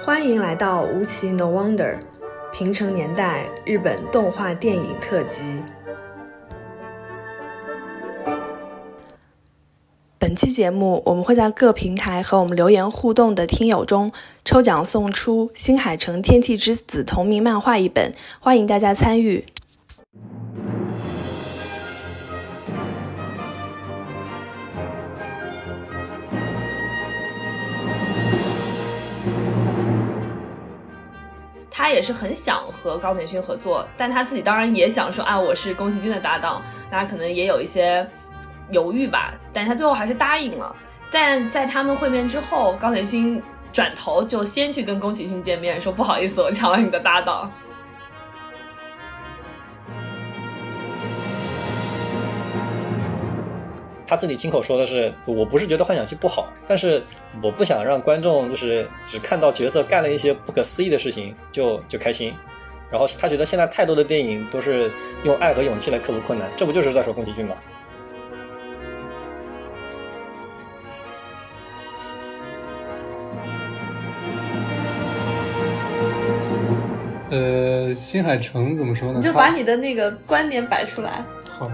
欢迎来到无奇 No Wonder 平成年代日本动画电影特辑。本期节目，我们会在各平台和我们留言互动的听友中抽奖送出《新海诚天气之子》同名漫画一本，欢迎大家参与。他也是很想和高田勋合作，但他自己当然也想说啊，我是宫崎骏的搭档，那可能也有一些犹豫吧。但是他最后还是答应了。但在他们会面之后，高田勋转头就先去跟宫崎骏见面，说不好意思，我抢了你的搭档。他自己亲口说的是，我不是觉得幻想系不好，但是我不想让观众就是只看到角色干了一些不可思议的事情就就开心。然后他觉得现在太多的电影都是用爱和勇气来克服困难，这不就是在说宫崎骏吗？呃，新海诚怎么说呢？你就把你的那个观点摆出来。好。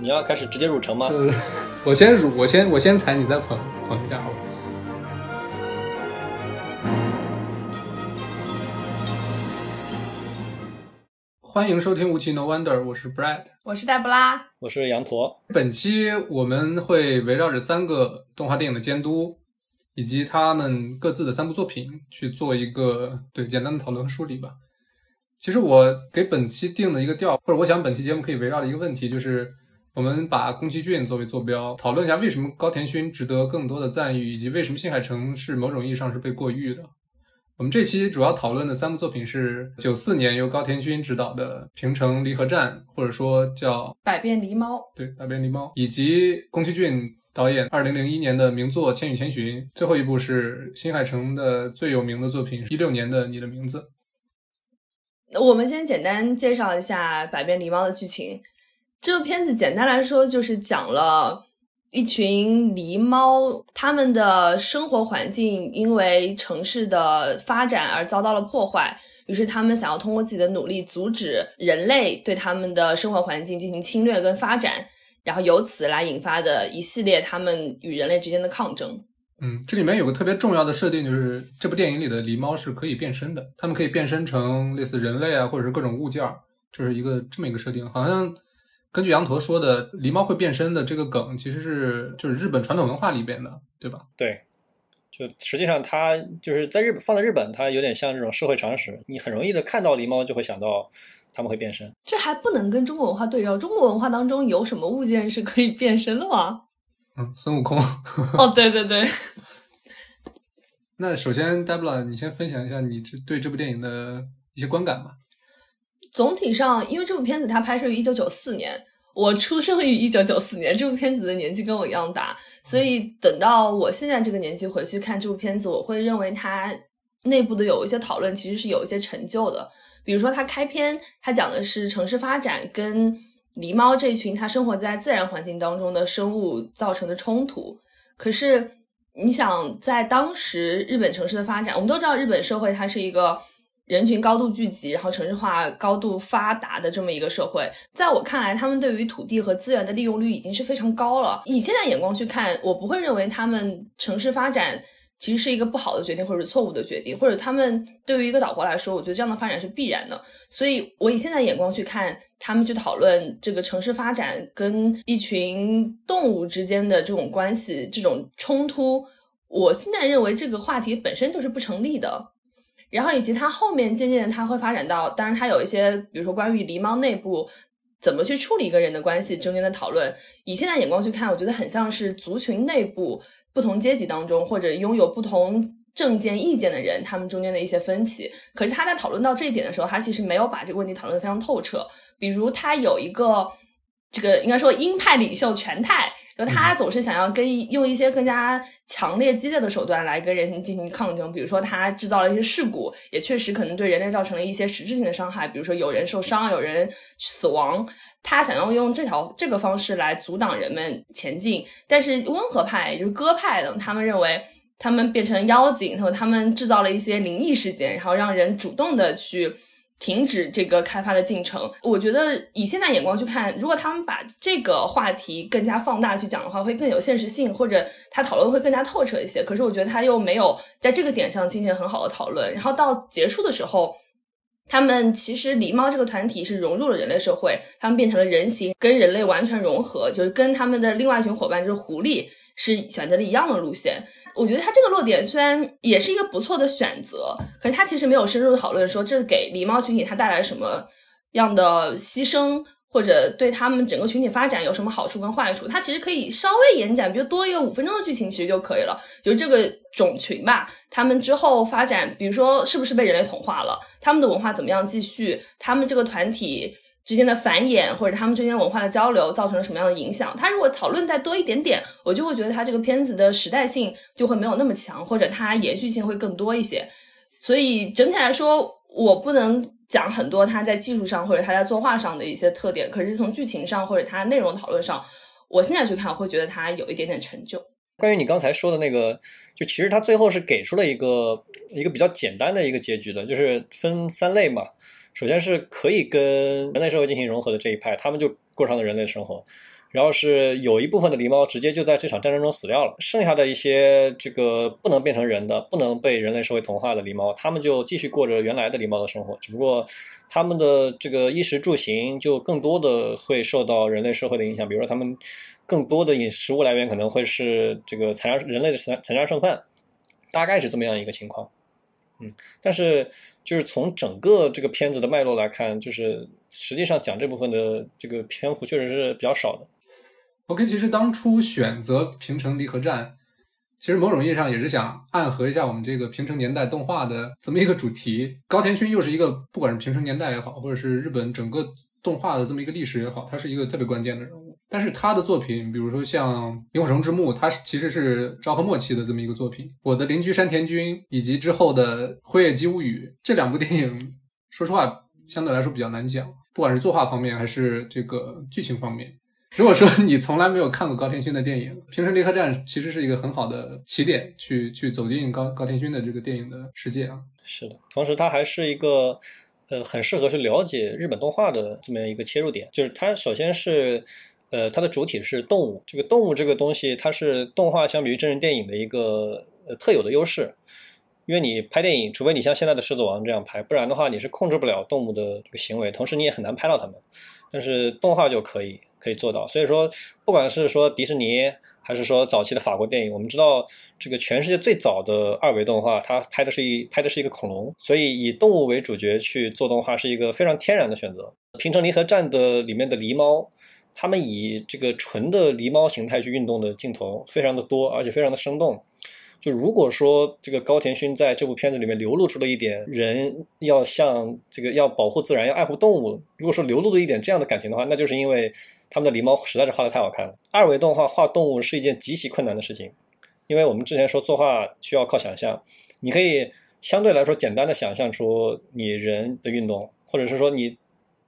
你要开始直接入城吗？呃，我先入，我先我先踩，你再捧捧一下好吧。欢迎收听《无奇 No Wonder》，我是 Brad，我是黛布拉，我是羊驼。本期我们会围绕着三个动画电影的监督，以及他们各自的三部作品去做一个对简单的讨论和梳理吧。其实我给本期定的一个调，或者我想本期节目可以围绕的一个问题就是。我们把宫崎骏作为坐标，讨论一下为什么高田勋值得更多的赞誉，以及为什么新海诚是某种意义上是被过誉的。我们这期主要讨论的三部作品是九四年由高田勋执导的《平成离合战》，或者说叫《百变狸猫》，对，《百变狸猫》，以及宫崎骏导演二零零一年的名作《千与千寻》，最后一部是新海诚的最有名的作品，一六年的《你的名字》。我们先简单介绍一下《百变狸猫》的剧情。这个片子简单来说就是讲了一群狸猫，他们的生活环境因为城市的发展而遭到了破坏，于是他们想要通过自己的努力阻止人类对他们的生活环境进行侵略跟发展，然后由此来引发的一系列他们与人类之间的抗争。嗯，这里面有个特别重要的设定，就是这部电影里的狸猫是可以变身的，它们可以变身成类似人类啊，或者是各种物件儿，就是一个这么一个设定，好像。根据羊驼说的，狸猫会变身的这个梗，其实是就是日本传统文化里边的，对吧？对，就实际上它就是在日本放在日本，它有点像这种社会常识，你很容易的看到狸猫就会想到他们会变身。这还不能跟中国文化对照？中国文化当中有什么物件是可以变身的吗？嗯，孙悟空。哦，对对对。那首先 d e b l a 你先分享一下你这对这部电影的一些观感吧。总体上，因为这部片子它拍摄于一九九四年，我出生于一九九四年，这部片子的年纪跟我一样大，所以等到我现在这个年纪回去看这部片子，我会认为它内部的有一些讨论其实是有一些成就的。比如说，它开篇它讲的是城市发展跟狸猫这群它生活在自然环境当中的生物造成的冲突。可是，你想在当时日本城市的发展，我们都知道日本社会它是一个。人群高度聚集，然后城市化高度发达的这么一个社会，在我看来，他们对于土地和资源的利用率已经是非常高了。以现在眼光去看，我不会认为他们城市发展其实是一个不好的决定，或者是错误的决定，或者他们对于一个岛国来说，我觉得这样的发展是必然的。所以，我以现在眼光去看，他们去讨论这个城市发展跟一群动物之间的这种关系、这种冲突，我现在认为这个话题本身就是不成立的。然后以及它后面渐渐的，它会发展到，当然它有一些，比如说关于狸猫内部怎么去处理一个人的关系中间的讨论。以现在眼光去看，我觉得很像是族群内部不同阶级当中，或者拥有不同政见意见的人，他们中间的一些分歧。可是他在讨论到这一点的时候，他其实没有把这个问题讨论的非常透彻。比如他有一个。这个应该说鹰派领袖全泰，就他总是想要跟用一些更加强烈激烈的手段来跟人进行抗争，比如说他制造了一些事故，也确实可能对人类造成了一些实质性的伤害，比如说有人受伤，有人死亡，他想要用这条这个方式来阻挡人们前进。但是温和派，也就是鸽派的，他们认为他们变成妖精，然后他们制造了一些灵异事件，然后让人主动的去停止这个开发的进程。我觉得以现在眼光去看，如果他们把这个话题更加放大去讲的话，会更有现实性，或者他讨论会更加透彻一些。可是我觉得他又没有在这个点上进行很好的讨论。然后到结束的时候。他们其实狸猫这个团体是融入了人类社会，他们变成了人形，跟人类完全融合，就是跟他们的另外一群伙伴就是狐狸是选择了一样的路线。我觉得他这个落点虽然也是一个不错的选择，可是他其实没有深入的讨论说这给狸猫群体它带来什么样的牺牲。或者对他们整个群体发展有什么好处跟坏处？它其实可以稍微延展，比如多一个五分钟的剧情，其实就可以了。就是这个种群吧，他们之后发展，比如说是不是被人类同化了？他们的文化怎么样继续？他们这个团体之间的繁衍，或者他们之间文化的交流，造成了什么样的影响？他如果讨论再多一点点，我就会觉得他这个片子的时代性就会没有那么强，或者它延续性会更多一些。所以整体来说，我不能。讲很多他在技术上或者他在作画上的一些特点，可是从剧情上或者他内容讨论上，我现在去看会觉得他有一点点成就。关于你刚才说的那个，就其实他最后是给出了一个一个比较简单的一个结局的，就是分三类嘛。首先是可以跟人类社会进行融合的这一派，他们就过上了人类生活。然后是有一部分的狸猫直接就在这场战争中死掉了，剩下的一些这个不能变成人的、不能被人类社会同化的狸猫，他们就继续过着原来的狸猫的生活，只不过他们的这个衣食住行就更多的会受到人类社会的影响，比如说他们更多的饮食物来源可能会是这个残杀人类的残残杀剩饭，大概是这么样一个情况。嗯，但是就是从整个这个片子的脉络来看，就是实际上讲这部分的这个篇幅确实是比较少的。OK，其实当初选择平成离合战，其实某种意义上也是想暗合一下我们这个平成年代动画的这么一个主题。高田勋又是一个，不管是平成年代也好，或者是日本整个动画的这么一个历史也好，他是一个特别关键的人物。但是他的作品，比如说像《萤火虫之墓》，它其实是昭和末期的这么一个作品。《我的邻居山田君》以及之后的《辉夜姬物语》这两部电影，说实话相对来说比较难讲，不管是作画方面还是这个剧情方面。如果说你从来没有看过高田勋的电影，《平成离合战》其实是一个很好的起点，去去走进高高田勋的这个电影的世界啊。是的，同时它还是一个呃很适合去了解日本动画的这么一个切入点。就是它首先是呃它的主体是动物，这个动物这个东西它是动画相比于真人电影的一个呃特有的优势，因为你拍电影，除非你像现在的《狮子王》这样拍，不然的话你是控制不了动物的这个行为，同时你也很难拍到它们。但是动画就可以。可以做到，所以说，不管是说迪士尼，还是说早期的法国电影，我们知道这个全世界最早的二维动画，它拍的是一拍的是一个恐龙，所以以动物为主角去做动画是一个非常天然的选择。《平成离合战》的里面的狸猫，他们以这个纯的狸猫形态去运动的镜头非常的多，而且非常的生动。就如果说这个高田勋在这部片子里面流露出了一点人要像这个要保护自然要爱护动物，如果说流露了一点这样的感情的话，那就是因为他们的狸猫实在是画的太好看了。二维动画画动物是一件极其困难的事情，因为我们之前说作画需要靠想象，你可以相对来说简单的想象出你人的运动，或者是说你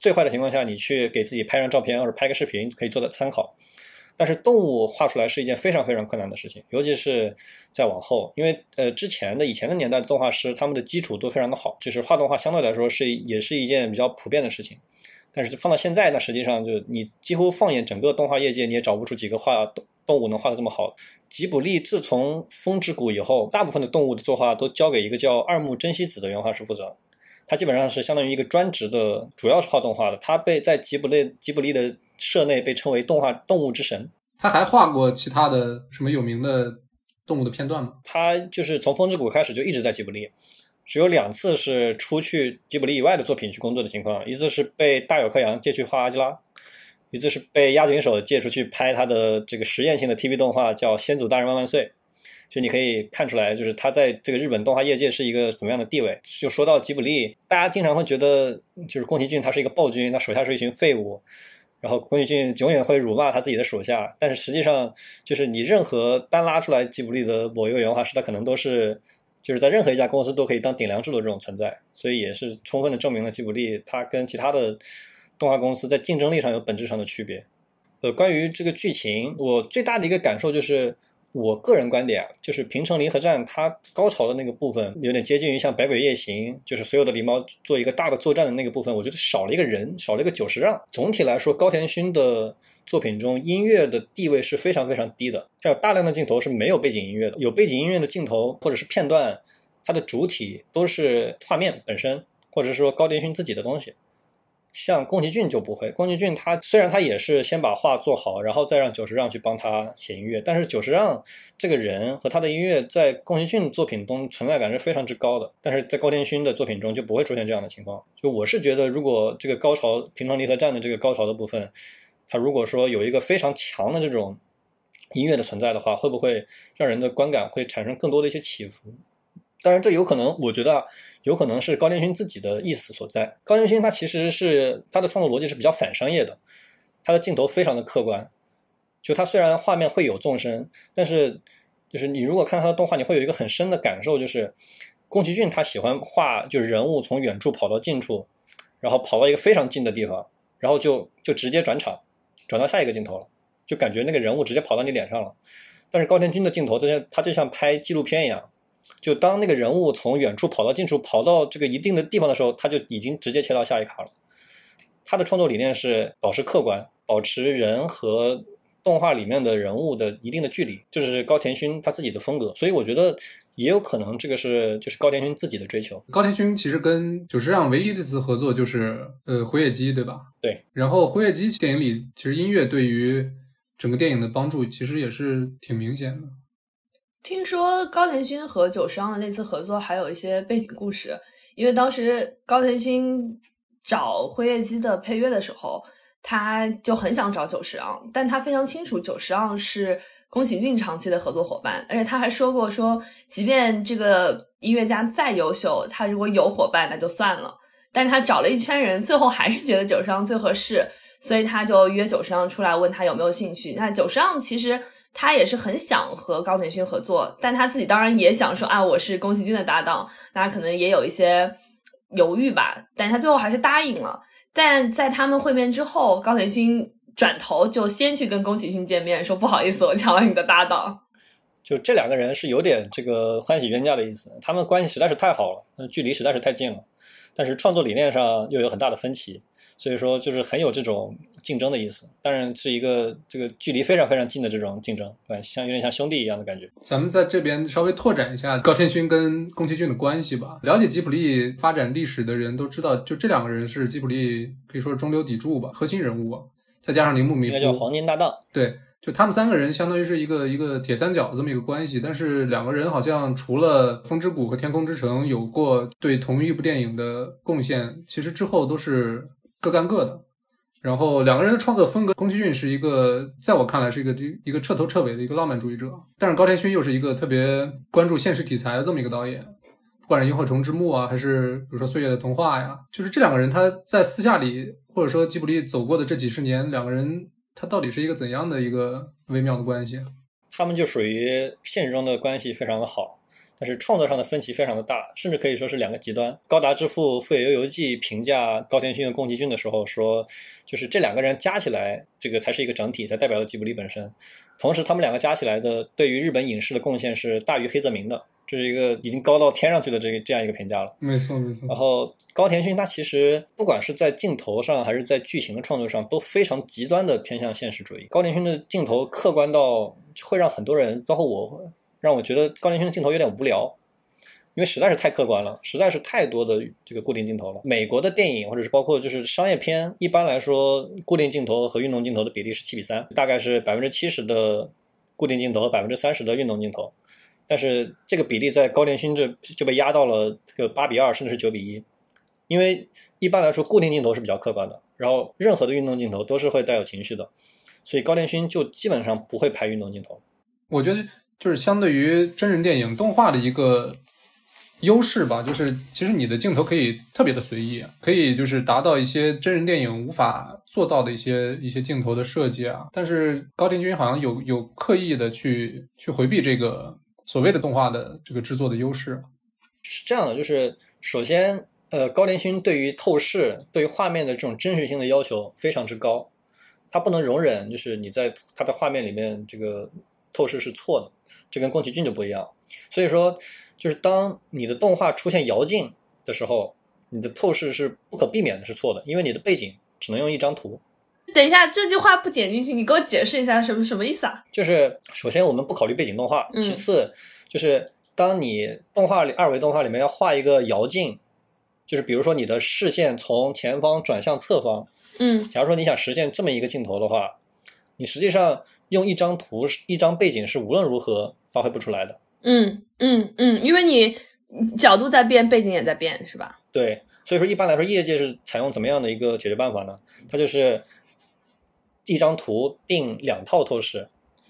最坏的情况下你去给自己拍张照片或者拍个视频可以做的参考。但是动物画出来是一件非常非常困难的事情，尤其是再往后，因为呃之前的以前的年代的动画师，他们的基础都非常的好，就是画动画相对来说是也是一件比较普遍的事情。但是放到现在，那实际上就你几乎放眼整个动画业界，你也找不出几个画动动物能画的这么好。吉卜力自从风之谷以后，大部分的动物的作画都交给一个叫二木真希子的原画师负责，他基本上是相当于一个专职的，主要是画动画的。他被在吉卜力吉卜力的。社内被称为动画动物之神，他还画过其他的什么有名的动物的片段吗？他就是从风之谷开始就一直在吉卜力，只有两次是出去吉卜力以外的作品去工作的情况，一次是被大友克洋借去画阿基拉，一次是被押井守借出去拍他的这个实验性的 TV 动画叫《先祖大人万万岁》，就你可以看出来，就是他在这个日本动画业界是一个怎么样的地位。就说到吉卜力，大家经常会觉得就是宫崎骏他是一个暴君，他手下是一群废物。然后宫崎骏永远会辱骂他自己的属下，但是实际上就是你任何单拉出来吉卜力的某一个原画师，他可能都是就是在任何一家公司都可以当顶梁柱的这种存在，所以也是充分的证明了吉卜力它跟其他的动画公司在竞争力上有本质上的区别。呃，关于这个剧情，我最大的一个感受就是，我个人观点啊，就是《平城离合战》它高潮的那个部分，有点接近于像《百鬼夜行》，就是所有的狸猫做一个大的作战的那个部分，我觉得少了一个人，少了一个久石让。总体来说，高田勋的作品中音乐的地位是非常非常低的，还有大量的镜头是没有背景音乐的，有背景音乐的镜头或者是片段，它的主体都是画面本身，或者是说高田勋自己的东西。像宫崎骏就不会，宫崎骏他虽然他也是先把画做好，然后再让久石让去帮他写音乐，但是久石让这个人和他的音乐在宫崎骏作品中存在感是非常之高的，但是在高田勋的作品中就不会出现这样的情况。就我是觉得，如果这个高潮平城离合战的这个高潮的部分，他如果说有一个非常强的这种音乐的存在的话，会不会让人的观感会产生更多的一些起伏？当然，这有可能，我觉得有可能是高田勋自己的意思所在。高田勋他其实是他的创作逻辑是比较反商业的，他的镜头非常的客观。就他虽然画面会有纵深，但是就是你如果看他的动画，你会有一个很深的感受，就是宫崎骏他喜欢画，就是人物从远处跑到近处，然后跑到一个非常近的地方，然后就就直接转场，转到下一个镜头了，就感觉那个人物直接跑到你脸上了。但是高田勋的镜头，就像他就像拍纪录片一样。就当那个人物从远处跑到近处，跑到这个一定的地方的时候，他就已经直接切到下一卡了。他的创作理念是保持客观，保持人和动画里面的人物的一定的距离，就是高田勋他自己的风格。所以我觉得也有可能这个是就是高田勋自己的追求。高田勋其实跟久石让唯一的一次合作就是呃《辉夜姬》，对吧？对。然后《辉夜姬》电影里，其实音乐对于整个电影的帮助其实也是挺明显的。听说高田勋和久石让的那次合作还有一些背景故事，因为当时高田勋找《辉夜姬》的配乐的时候，他就很想找久石让，但他非常清楚久石让是宫崎骏长期的合作伙伴，而且他还说过说，即便这个音乐家再优秀，他如果有伙伴那就算了。但是他找了一圈人，最后还是觉得久石让最合适，所以他就约久石让出来问他有没有兴趣。那久石让其实。他也是很想和高田勋合作，但他自己当然也想说啊，我是宫崎骏的搭档，那可能也有一些犹豫吧。但是他最后还是答应了。但在他们会面之后，高田勋转头就先去跟宫崎骏见面，说不好意思，我抢了你的搭档。就这两个人是有点这个欢喜冤家的意思，他们关系实在是太好了，那距离实在是太近了，但是创作理念上又有很大的分歧。所以说，就是很有这种竞争的意思，当然是一个这个距离非常非常近的这种竞争，对，像有点像兄弟一样的感觉。咱们在这边稍微拓展一下高天勋跟宫崎骏的关系吧。了解吉卜力发展历史的人都知道，就这两个人是吉卜力可以说是中流砥柱吧，核心人物。再加上铃木敏夫，叫黄金搭档。对，就他们三个人相当于是一个一个铁三角这么一个关系。但是两个人好像除了《风之谷》和《天空之城》有过对同一部电影的贡献，其实之后都是。各干各的，然后两个人的创作风格，宫崎骏是一个，在我看来是一个一个彻头彻尾的一个浪漫主义者，但是高田勋又是一个特别关注现实题材的这么一个导演，不管是《萤火虫之墓》啊，还是比如说《岁月的童话》呀，就是这两个人他在私下里，或者说吉卜力走过的这几十年，两个人他到底是一个怎样的一个微妙的关系？他们就属于现实中的关系非常的好。但是创作上的分歧非常的大，甚至可以说是两个极端。高达之父《富野由悠季》评价高田勋和宫崎骏的时候说，就是这两个人加起来，这个才是一个整体，才代表了吉卜力本身。同时，他们两个加起来的对于日本影视的贡献是大于黑泽明的，这是一个已经高到天上去的这个这样一个评价了。没错，没错。然后高田勋他其实不管是在镜头上还是在剧情的创作上，都非常极端的偏向现实主义。高田勋的镜头客观到会让很多人，包括我。让我觉得高田勋的镜头有点无聊，因为实在是太客观了，实在是太多的这个固定镜头了。美国的电影或者是包括就是商业片，一般来说固定镜头和运动镜头的比例是七比三，大概是百分之七十的固定镜头和百分之三十的运动镜头。但是这个比例在高田勋这就被压到了这个八比二，甚至是九比一。因为一般来说固定镜头是比较客观的，然后任何的运动镜头都是会带有情绪的，所以高田勋就基本上不会拍运动镜头。我觉得。就是相对于真人电影动画的一个优势吧，就是其实你的镜头可以特别的随意，可以就是达到一些真人电影无法做到的一些一些镜头的设计啊。但是高田君好像有有刻意的去去回避这个所谓的动画的这个制作的优势。是这样的，就是首先，呃，高田勋对于透视、对于画面的这种真实性的要求非常之高，他不能容忍就是你在他的画面里面这个透视是错的。这跟宫崎骏就不一样。所以说，就是当你的动画出现摇镜的时候，你的透视是不可避免的是错的，因为你的背景只能用一张图。等一下，这句话不剪进去，你给我解释一下什么什么意思啊？就是首先我们不考虑背景动画，嗯其次就是当你动画里二维动画里面要画一个摇镜，就是比如说你的视线从前方转向侧方，嗯假如说你想实现这么一个镜头的话，你实际上用一张图、一张背景是无论如何发挥不出来的。嗯嗯嗯，因为你角度在变，背景也在变，是吧？对，所以说一般来说，业界是采用怎么样的一个解决办法呢？它就是一张图定两套透视，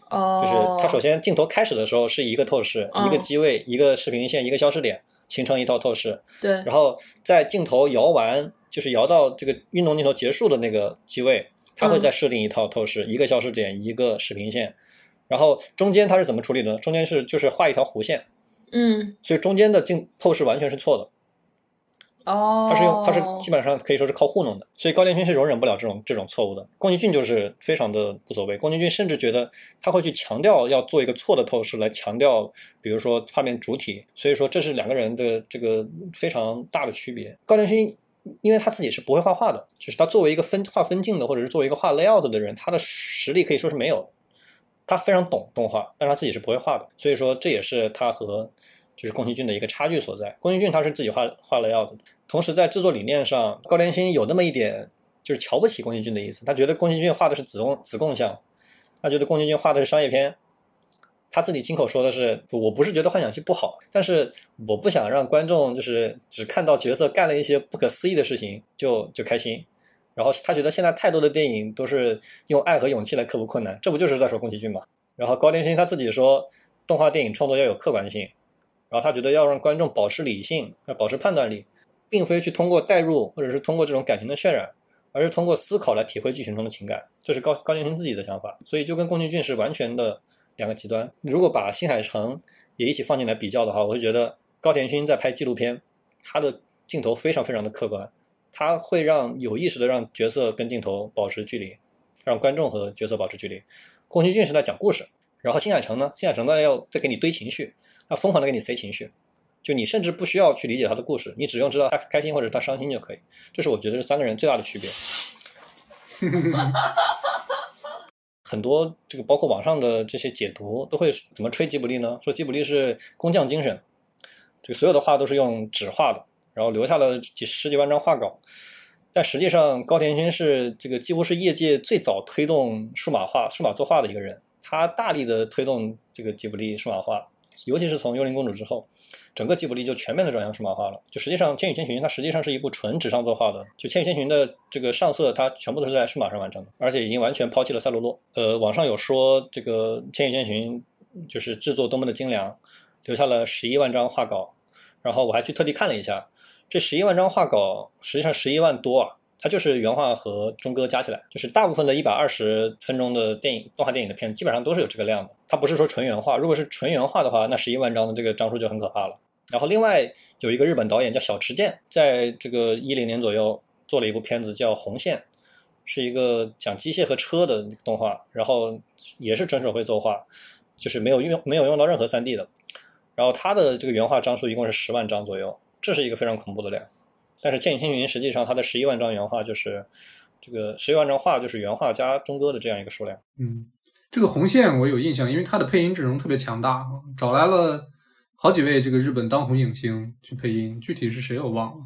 哦，就是它首先镜头开始的时候是一个透视，哦一个机位，一个视频线，一个消失点，形成一套透视。对，然后在镜头摇完，就是摇到这个运动镜头结束的那个机位，它会嗯再设定一套透视，一个消失点，一个视频线。然后中间它是怎么处理的呢？中间是就是画一条弧线，嗯所以中间的镜透视完全是错的。哦，它是用它是基本上可以说是靠糊弄的，所以高连勋是容忍不了这种这种错误的。宫崎骏就是非常的无所谓，宫崎骏甚至觉得他会去强调要做一个错的透视来强调，比如说画面主体，所以说这是两个人的这个非常大的区别。高连勋因为他自己是不会画画的，就是他作为一个分画分镜的或者是作为一个画 layout 的人，他的实力可以说是没有。他非常懂动画，但他自己是不会画的，所以说这也是他和就是宫崎骏的一个差距所在。宫崎骏他是自己画画 layout 的，同时在制作理念上，高田勋有那么一点就是瞧不起宫崎骏的意思，他觉得宫崎骏画的是子贡子贡像，他觉得宫崎骏画的是商业片。他自己亲口说的是，我不是觉得幻想系不好，但是我不想让观众就是只看到角色干了一些不可思议的事情就就开心。然后他觉得现在太多的电影都是用爱和勇气来克服困难，这不就是在说宫崎骏吗？然后高田勋他自己说，动画电影创作要有客观性，然后他觉得要让观众保持理性，要保持判断力，并非去通过代入或者是通过这种感情的渲染，而是通过思考来体会剧情中的情感，这是高高田勋自己的想法。所以就跟宫崎骏是完全的两个极端。如果把新海诚也一起放进来比较的话，我会觉得高田勋在拍纪录片，他的镜头非常非常的客观。他会让有意识的让角色跟镜头保持距离，让观众和角色保持距离。宫崎骏是在讲故事，然后新海诚呢，新海诚呢要再给你堆情绪，他疯狂的给你塞情绪，就你甚至不需要去理解他的故事，你只用知道他开心或者他伤心就可以。这是我觉得是三个人最大的区别。很多这个包括网上的这些解读都会怎么吹吉卜力呢？说吉卜力是工匠精神，这个所有的画都是用纸画的。然后留下了几十几万张画稿，但实际上高田勋是这个几乎是业界最早推动数码化、数码作画的一个人。他大力的推动这个吉卜力数码化，尤其是从《幽灵公主》之后，整个吉卜力就全面的转向数码化了。就实际上，《千与千寻》它实际上是一部纯纸上作画的，就《千与千寻》的这个上色，它全部都是在数码上完成的，而且已经完全抛弃了赛璐珞。呃，网上有说这个《千与千寻》就是制作多么的精良，留下了十一万张画稿，然后我还去特地看了一下。这十一万张画稿，实际上十一万多啊，它就是原画和中歌加起来，就是大部分的一百二十分钟的电影动画电影的片，基本上都是有这个量的。它不是说纯原画，如果是纯原画的话，那十一万张的这个张数就很可怕了。然后另外有一个日本导演叫小池健，在这个一零年左右做了一部片子叫《红线》，是一个讲机械和车的动画，然后也是纯手绘作画，就是没有用没有用到任何三 D 的。然后它的这个原画张数一共是十万张左右。这是一个非常恐怖的量，但是《千与千寻》实际上它的十一万张原画就是这个十一万张画就是原画加中歌的这样一个数量。嗯，这个红线我有印象，因为它的配音阵容特别强大，找来了好几位这个日本当红影星去配音，具体是谁我忘了。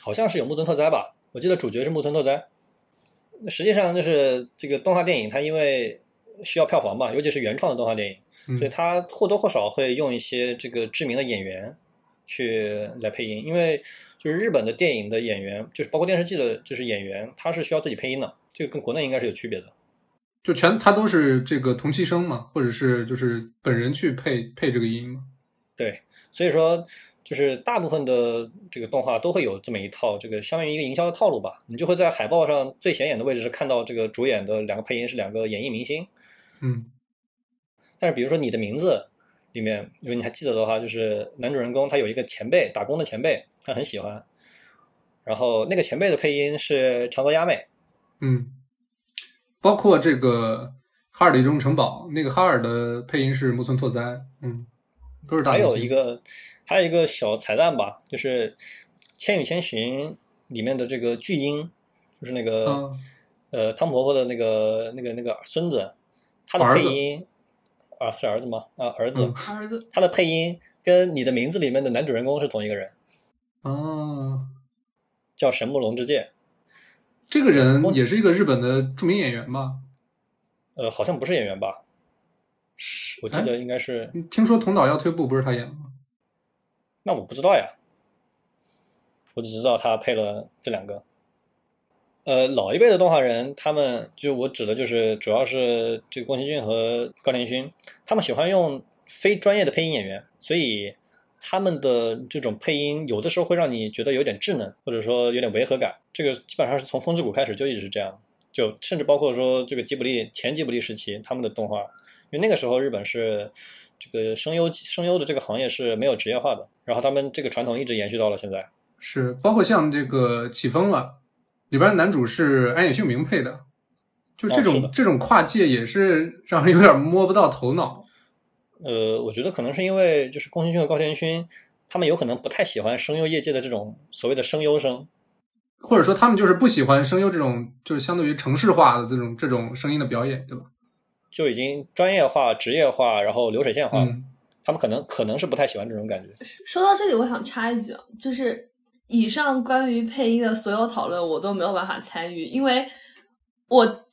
好像是有木村拓哉吧，我记得主角是木村拓哉。实际上就是这个动画电影，它因为需要票房嘛，尤其是原创的动画电影，嗯所以它或多或少会用一些这个知名的演员。去来配音，因为就是日本的电影的演员，就是包括电视剧的，就是演员，他是需要自己配音的，这个跟国内应该是有区别的。就全他都是这个同期声嘛，或者是就是本人去配配这个音嘛。对，所以说就是大部分的这个动画都会有这么一套，这个相当于一个营销的套路吧。你就会在海报上最显眼的位置是看到这个主演的两个配音是两个演艺明星。嗯，但是比如说你的名字。里面，如果你还记得的话，就是男主人公他有一个前辈，打工的前辈，他很喜欢。然后那个前辈的配音是长泽雅美，嗯，包括这个哈尔的移动城堡，那个哈尔的配音是木村拓哉，嗯，都是大还有一个还有一个小彩蛋吧，就是《千与千寻》里面的这个巨婴，就是那个、嗯呃汤婆婆的那个那个那个孙子，他的配音啊是儿子吗？啊儿子，嗯儿子他的配音跟你的名字里面的男主人公是同一个人，啊，叫神木隆之介。这个人也是一个日本的著名演员吧？呃，好像不是演员吧？是我记得应该是，哎听说《同导要退步》不是他演的吗？那我不知道呀，我只知道他配了这两个。呃，老一辈的动画人，他们就我指的就是主要是这个宫崎骏和高田勋，他们喜欢用非专业的配音演员，所以他们的这种配音有的时候会让你觉得有点稚嫩，或者说有点违和感。这个基本上是从风之谷开始就一直是这样，就甚至包括说这个吉卜力前吉卜力时期他们的动画，因为那个时候日本是这个声优声优的这个行业是没有职业化的，然后他们这个传统一直延续到了现在。是，包括像这个起风了，里边男主是安野秀明配的，就这种、哦这种跨界也是让人有点摸不到头脑。呃，我觉得可能是因为就是宫崎骏和高田勋，他们有可能不太喜欢声优业界的这种所谓的声优生，或者说他们就是不喜欢声优这种，就是相对于城市化的这种这种声音的表演，对吧？就已经专业化、职业化，然后流水线化了。嗯，他们可能可能是不太喜欢这种感觉。说到这里，我想插一句啊，就是以上关于配音的所有讨论，我都没有办法参与，因为我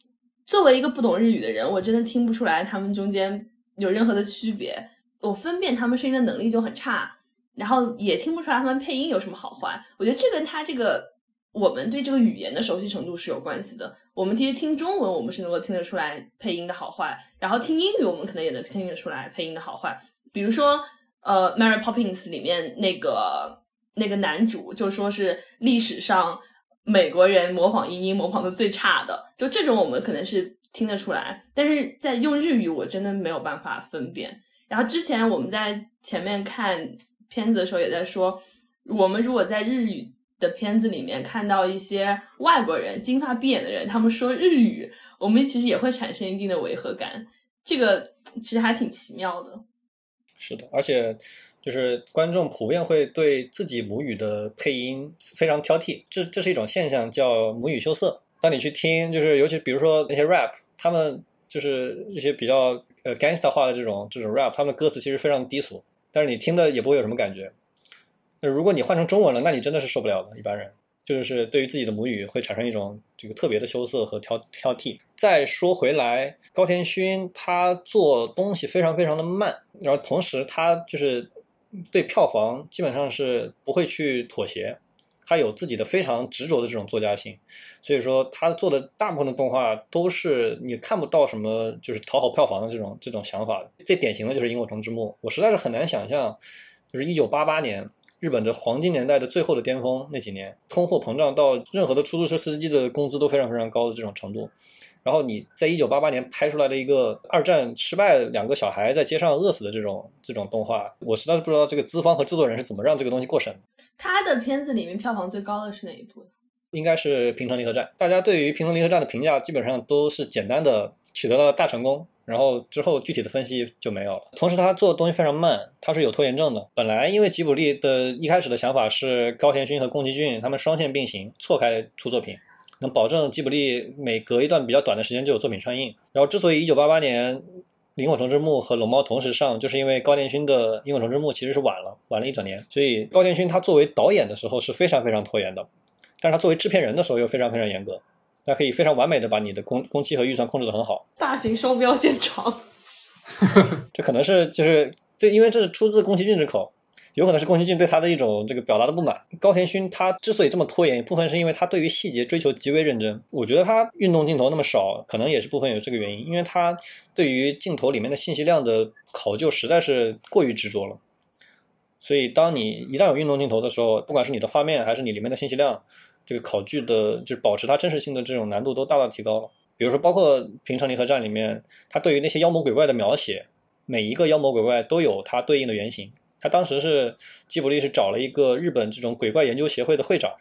作为一个不懂日语的人，我真的听不出来他们中间有任何的区别，我分辨他们声音的能力就很差，然后也听不出来他们配音有什么好坏。我觉得这跟他这个我们对这个语言的熟悉程度是有关系的。我们其实听中文，我们是能够听得出来配音的好坏，然后听英语，我们可能也能听得出来配音的好坏。比如说，呃，《Mary Poppins》里面那个那个男主就说是历史上美国人模仿英音模仿的最差的，就这种我们可能是听得出来，但是在用日语我真的没有办法分辨。然后之前我们在前面看片子的时候也在说，我们如果在日语的片子里面看到一些外国人金发碧眼的人，他们说日语，我们其实也会产生一定的违和感。这个其实还挺奇妙的。是的，而且就是观众普遍会对自己母语的配音非常挑剔，这这是一种现象，叫母语羞涩。当你去听，就是尤其比如说那些 rap，他们就是一些比较呃 gangster 化的这种这种 rap，他们的歌词其实非常低俗，但是你听的也不会有什么感觉。那如果你换成中文了，那你真的是受不了的，一般人。就是对于自己的母语会产生一种这个特别的羞涩和挑挑剔。再说回来，高田勋他做东西非常非常的慢，然后同时他就是对票房基本上是不会去妥协，他有自己的非常执着的这种作家性，所以说他做的大部分的动画都是你看不到什么就是讨好票房的这种这种想法。最典型的就是《萤火虫之墓》，我实在是很难想象，就是一九八八年。日本的黄金年代的最后的巅峰那几年，通货膨胀到任何的出租车司机的工资都非常非常高的这种程度，然后你在一九八八年拍出来的一个二战失败两个小孩在街上饿死的这种这种动画，我实在是不知道这个资方和制作人是怎么让这个东西过审。他的片子里面票房最高的是哪一部？应该是《平成离合战》，大家对于《平成离合战》的评价基本上都是简单的取得了大成功，然后之后具体的分析就没有了。同时，他做的东西非常慢，他是有拖延症的。本来因为吉卜力的一开始的想法是高田勋和宫崎骏他们双线并行，错开出作品，能保证吉卜力每隔一段比较短的时间就有作品上映。然后之所以1988年《萤火虫之墓》和《龙猫》同时上，就是因为高田勋的《萤火虫之墓》其实是晚了，晚了一整年，所以高田勋他作为导演的时候是非常非常拖延的。但是他作为制片人的时候又非常非常严格，他可以非常完美的把你的工工期和预算控制得很好。大型双标现场。这可能是就是这，因为这是出自宫崎骏之口，有可能是宫崎骏对他的一种这个表达的不满。高田勋他之所以这么拖延，一部分是因为他对于细节追求极为认真。我觉得他运动镜头那么少，可能也是部分有这个原因，因为他对于镜头里面的信息量的考究实在是过于执着了。所以，当你一旦有运动镜头的时候，不管是你的画面还是你里面的信息量，这个考据的，就是保持它真实性的这种难度都大大提高了。比如说，包括《平城离合战》里面，他对于那些妖魔鬼怪的描写，每一个妖魔鬼怪都有它对应的原型。他当时是吉卜力是找了一个日本这种鬼怪研究协会的会长，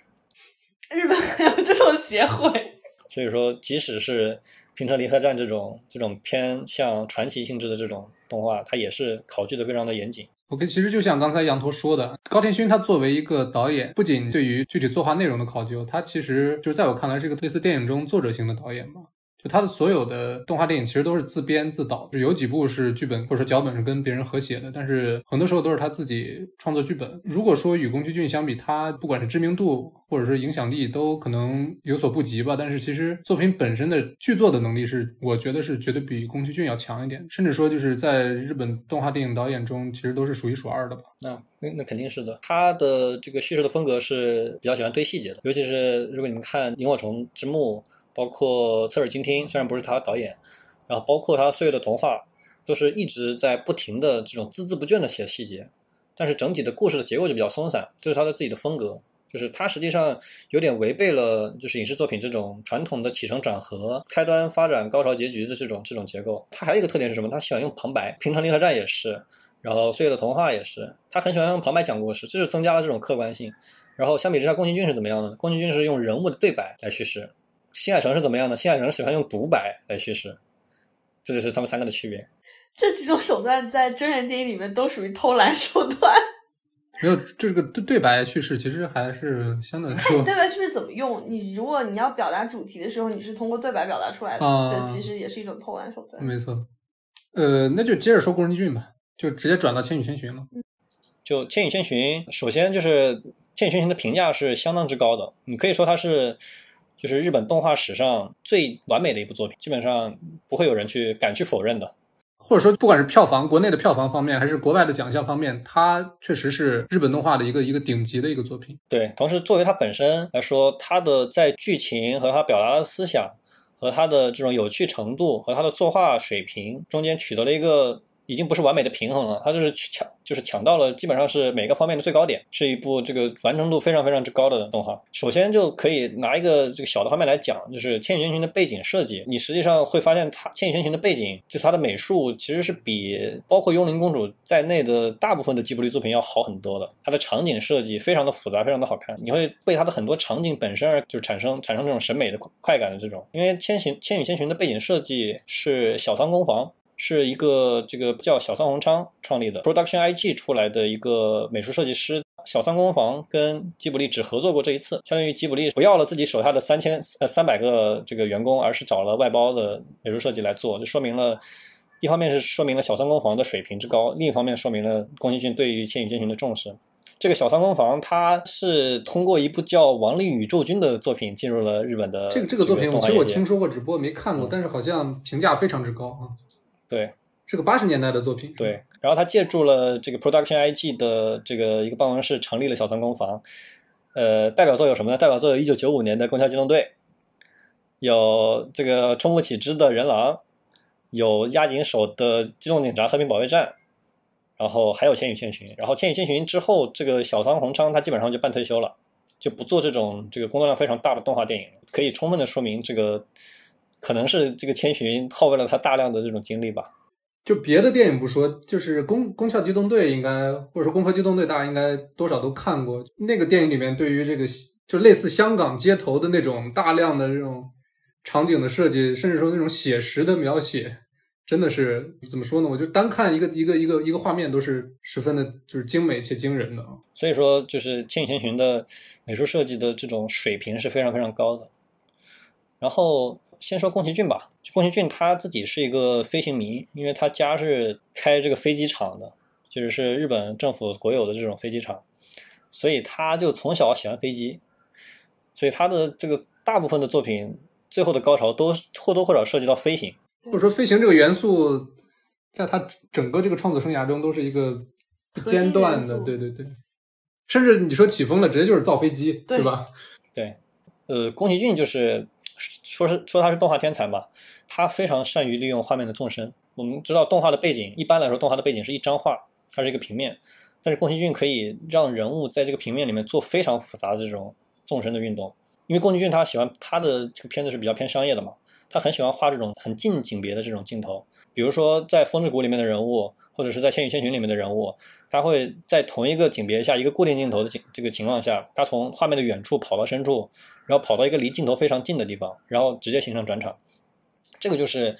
日本还有这种协会？所以说，即使是平成离合战这种这种偏向传奇性质的这种动画，它也是考据的非常的严谨。OK，其实就像刚才羊驼说的，高田勋他作为一个导演，不仅对于具体作画内容的考究，他其实就是在我看来是一个类似电影中作者型的导演吧。他的所有的动画电影其实都是自编自导，就有几部是剧本或者说脚本是跟别人合写的，但是很多时候都是他自己创作剧本。如果说与宫崎骏相比，他不管是知名度或者是影响力都可能有所不及吧，但是其实作品本身的剧作的能力是，我觉得是绝对比宫崎骏要强一点，甚至说就是在日本动画电影导演中，其实都是数一数二的吧。那那那肯定是的，他的这个叙事的风格是比较喜欢堆细节的，尤其是如果你们看《萤火虫之墓》，包括《侧耳倾听》，虽然不是他导演，然后包括他《岁月的童话》，都是一直在不停的这种孜孜不倦的写细节，但是整体的故事的结构就比较松散，这是他的自己的风格。就是他实际上有点违背了，就是影视作品这种传统的起承转合、开端发展、高潮结局的这种这种结构。他还有一个特点是什么？他喜欢用旁白，《平常离合战》也是，然后《岁月的童话》也是，他很喜欢用旁白讲故事，这就增加了这种客观性。然后相比之下，宫崎骏是怎么样呢？宫崎骏是用人物的对白来叙事，新海诚是怎么样的？新海诚喜欢用独白来叙事，这就是他们三个的区别。这几种手段在真人电影里面都属于偷懒手段。没有这个对对白叙事，其实还是相对来说，对白叙事怎么用？你如果你要表达主题的时候，你是通过对白表达出来的，啊这其实也是一种偷懒手段。没错。呃，那就接着说宫崎骏吧，就直接转到《千与千寻》了。就《千与千寻》，首先就是《千与千寻》的评价是相当之高的，你可以说它是就是日本动画史上最完美的一部作品，基本上不会有人去敢去否认的。或者说，不管是票房，国内的票房方面，还是国外的奖项方面，它确实是日本动画的一个一个顶级的一个作品。对，同时作为它本身来说，它的在剧情和它表达的思想，和它的这种有趣程度和它的作画水平中间取得了一个已经不是完美的平衡了，它就是抢，就是抢到了基本上是每个方面的最高点，是一部这个完成度非常非常之高的动画。首先就可以拿一个这个小的方面来讲，就是《千与千寻》的背景设计，你实际上会发现它《千与千寻》的背景，就是它的美术其实是比包括《幽灵公主》在内的大部分的吉卜力作品要好很多的。它的场景设计非常的复杂，非常的好看，你会被它的很多场景本身而就产生产生这种审美的快感的这种。因为《千寻千与千寻》的背景设计是小仓工房。是一个这个叫小桑宏昌创立的 Production IG 出来的一个美术设计师。小仓工房跟吉卜力只合作过这一次，相当于吉卜力不要了自己手下的三千呃三百个这个员工，而是找了外包的美术设计来做，就说明了，一方面是说明了小仓工房的水平之高，另一方面说明了宫崎骏对于《千与千寻》的重视。这个小仓工房，它是通过一部叫《亡灵宇宙军》的作品进入了日本的这个这个作品，其实我听说过，只不过没看过，嗯但是好像评价非常之高啊。对，是个八十年代的作品。对，然后他借助了这个 Production IG 的这个一个办公室，成立了小仓工房。呃，代表作有什么呢？代表作有一九九五年的《公交机动队》，有这个冲不启之的《人狼》，有押井守的《机动警察：和平保卫战》，然后还有《千与千寻》。然后《千与千寻》之后，这个小仓宏昌他基本上就半退休了，就不做这种这个工作量非常大的动画电影了，可以充分的说明这个可能是这个千寻耗费了他大量的这种精力吧。就别的电影不说，就是《攻攻壳机动队》应该，或者说《攻壳机动队》，大家应该多少都看过。那个电影里面对于这个就类似香港街头的那种大量的这种场景的设计，甚至说那种写实的描写，真的是怎么说呢？我就单看一个一个一个一个画面都是十分的，就是精美且惊人的啊。所以说，就是《千与千寻》的美术设计的这种水平是非常非常高的。然后先说宫崎骏吧，宫崎骏他自己是一个飞行迷，因为他家是开这个飞机场的，就是是日本政府国有的这种飞机场，所以他就从小喜欢飞机，所以他的这个大部分的作品最后的高潮都或多或少涉及到飞行。或者说飞行这个元素，在他整个这个创作生涯中都是一个不间断的，对对对。甚至你说起风了，直接就是造飞机，对对吧？对，呃，宫崎骏就是说是说他是动画天才嘛，他非常善于利用画面的纵深。我们知道动画的背景，一般来说动画的背景是一张画，它是一个平面，但是宫崎骏可以让人物在这个平面里面做非常复杂的这种纵深的运动。因为宫崎骏他喜欢他的这个片子是比较偏商业的嘛，他很喜欢画这种很近景别的这种镜头，比如说在《风之谷》里面的人物，或者是在《千与千寻》里面的人物，他会在同一个景别下一个固定镜头的景这个情况下，他从画面的远处跑到深处，然后跑到一个离镜头非常近的地方，然后直接形成转场。这个就是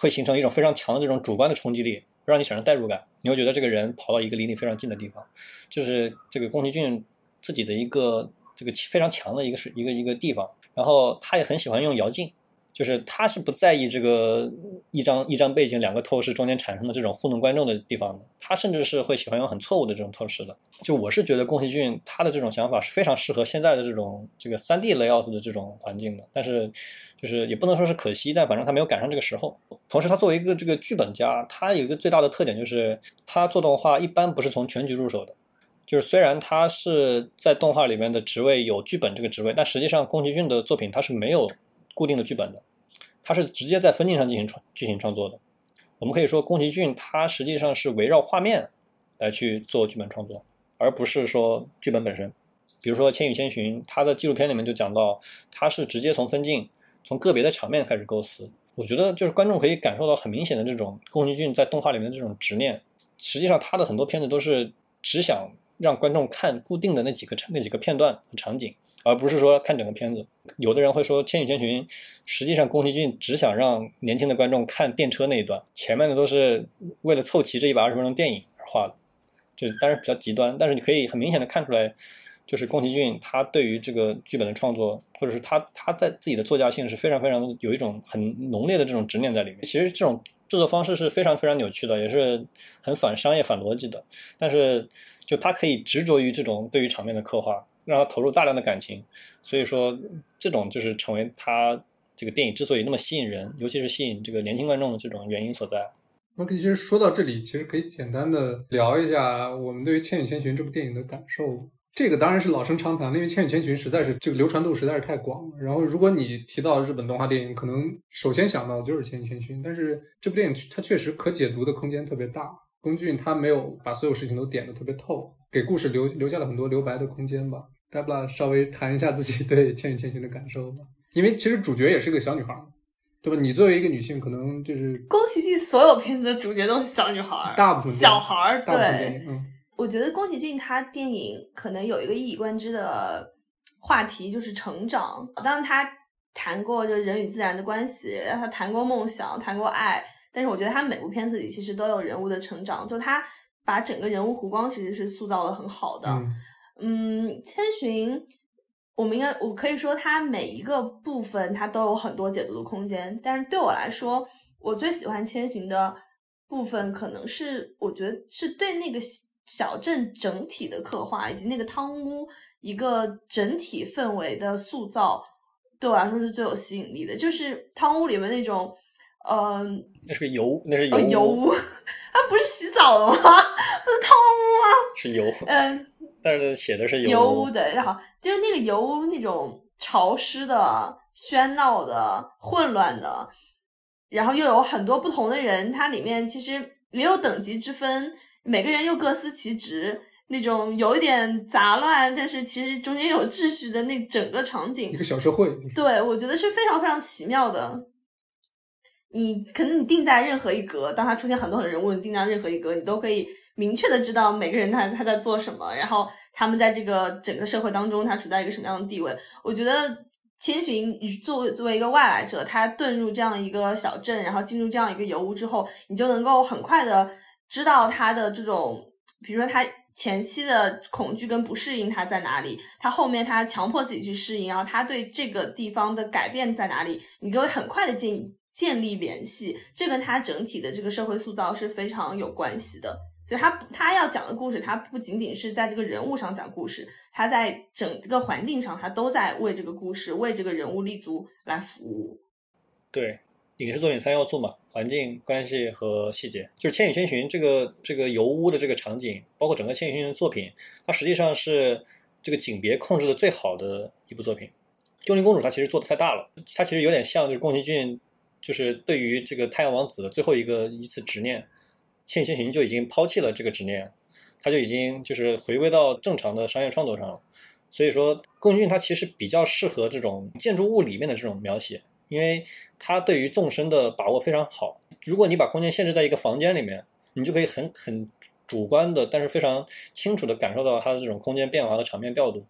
会形成一种非常强的这种主观的冲击力，让你产生代入感。你会觉得这个人跑到一个离你非常近的地方，就是这个宫崎骏自己的一个这个非常强的一个是一个一个地方。然后他也很喜欢用摇镜。就是他是不在意这个一张一张背景两个透视中间产生的这种糊弄观众的地方的，他甚至是会喜欢用很错误的这种透视的。就我是觉得宫崎骏他的这种想法是非常适合现在的这种这个三 D layout 的这种环境的，但是就是也不能说是可惜，但反正他没有赶上这个时候。同时，他作为一个这个剧本家，他有一个最大的特点就是他做动画一般不是从全局入手的，就是虽然他是在动画里面的职位有剧本这个职位，但实际上宫崎骏的作品他是没有。固定的剧本的，它是直接在分镜上进行创剧情创作的。我们可以说，宫崎骏他实际上是围绕画面来去做剧本创作，而不是说剧本本身。比如说《千与千寻》，他的纪录片里面就讲到，他是直接从分镜、从个别的场面开始构思。我觉得就是观众可以感受到很明显的这种宫崎骏在动画里面的这种执念。实际上，他的很多片子都是只想让观众看固定的那几个那几个片段和场景。而不是说看整个片子，有的人会说《千与千寻》，实际上宫崎骏只想让年轻的观众看电车那一段，前面的都是为了凑齐这一百二十分钟电影而画的，就当然比较极端。但是你可以很明显的看出来，就是宫崎骏他对于这个剧本的创作，或者是他他在自己的作家性是非常非常有一种很浓烈的这种执念在里面。其实这种制作方式是非常非常扭曲的，也是很反商业、反逻辑的。但是就他可以执着于这种对于场面的刻画。让他投入大量的感情，所以说这种就是成为他这个电影之所以那么吸引人，尤其是吸引这个年轻观众的这种原因所在。OK，其实说到这里，其实可以简单的聊一下我们对于《千与千寻》这部电影的感受。这个当然是老生常谈，因为《千与千寻》实在是这个流传度实在是太广了。然后，如果你提到日本动画电影，可能首先想到的就是《千与千寻》，但是这部电影它确实可解读的空间特别大。宫俊他没有把所有事情都点的特别透，给故事留留下了很多留白的空间吧。D e b l a 稍微谈一下自己对《千与千寻》的感受吧，因为其实主角也是个小女孩，对吧？你作为一个女性，可能就是宫崎骏所有片子的主角都是小女孩，大部分小孩儿。对，嗯，我觉得宫崎骏他电影可能有一个一以贯之的话题，就是成长。当然，他谈过就是人与自然的关系，他谈过梦想，谈过爱，但是我觉得他每部片子里其实都有人物的成长，就他把整个人物弧光其实是塑造的很好的。嗯，千寻，我们应该我可以说，它每一个部分它都有很多解读的空间。但是对我来说，我最喜欢千寻的部分，可能是我觉得是对那个小镇整体的刻画，以及那个汤屋一个整体氛围的塑造，对我来说是最有吸引力的。就是汤屋里面那种，嗯，那是个油，那是油屋，它不是洗澡的吗？不是汤屋吗？是油，嗯。但是写的是油污的，然后就是那个油污那种潮湿的、喧闹的、混乱的，然后又有很多不同的人，它里面其实也有等级之分，每个人又各司其职，那种有一点杂乱，但是其实中间有秩序的那整个场景，一个小社会，对我觉得是非常非常奇妙的。你可能你定在任何一格，当它出现很多很人物，你定在任何一格，你都可以。明确的知道每个人他他在做什么，然后他们在这个整个社会当中他处在一个什么样的地位。我觉得千寻作为作为一个外来者，他遁入这样一个小镇，然后进入这样一个油屋之后，你就能够很快的知道他的这种，比如说他前期的恐惧跟不适应他在哪里，他后面他强迫自己去适应，然后他对这个地方的改变在哪里，你可以很快的建建立联系，这跟他整体的这个社会塑造是非常有关系的。所以他他要讲的故事，他不仅仅是在这个人物上讲故事，他在整个环境上，他都在为这个故事、为这个人物立足来服务。对，影视作品三要素嘛，环境、关系和细节。就是《千与千寻》这个这个油屋的这个场景，包括整个《千与千寻》作品，它实际上是这个景别控制的最好的一部作品。《幽灵公主》它其实做的太大了，它其实有点像就是宫崎骏，就是对于这个太阳王子的最后一个一次执念。千与千寻就已经抛弃了这个执念，他就已经就是回归到正常的商业创作上了。所以说，宫崎骏他其实比较适合这种建筑物里面的这种描写，因为他对于纵深的把握非常好。如果你把空间限制在一个房间里面，你就可以很很主观的，但是非常清楚的感受到它的这种空间变化和场面调度。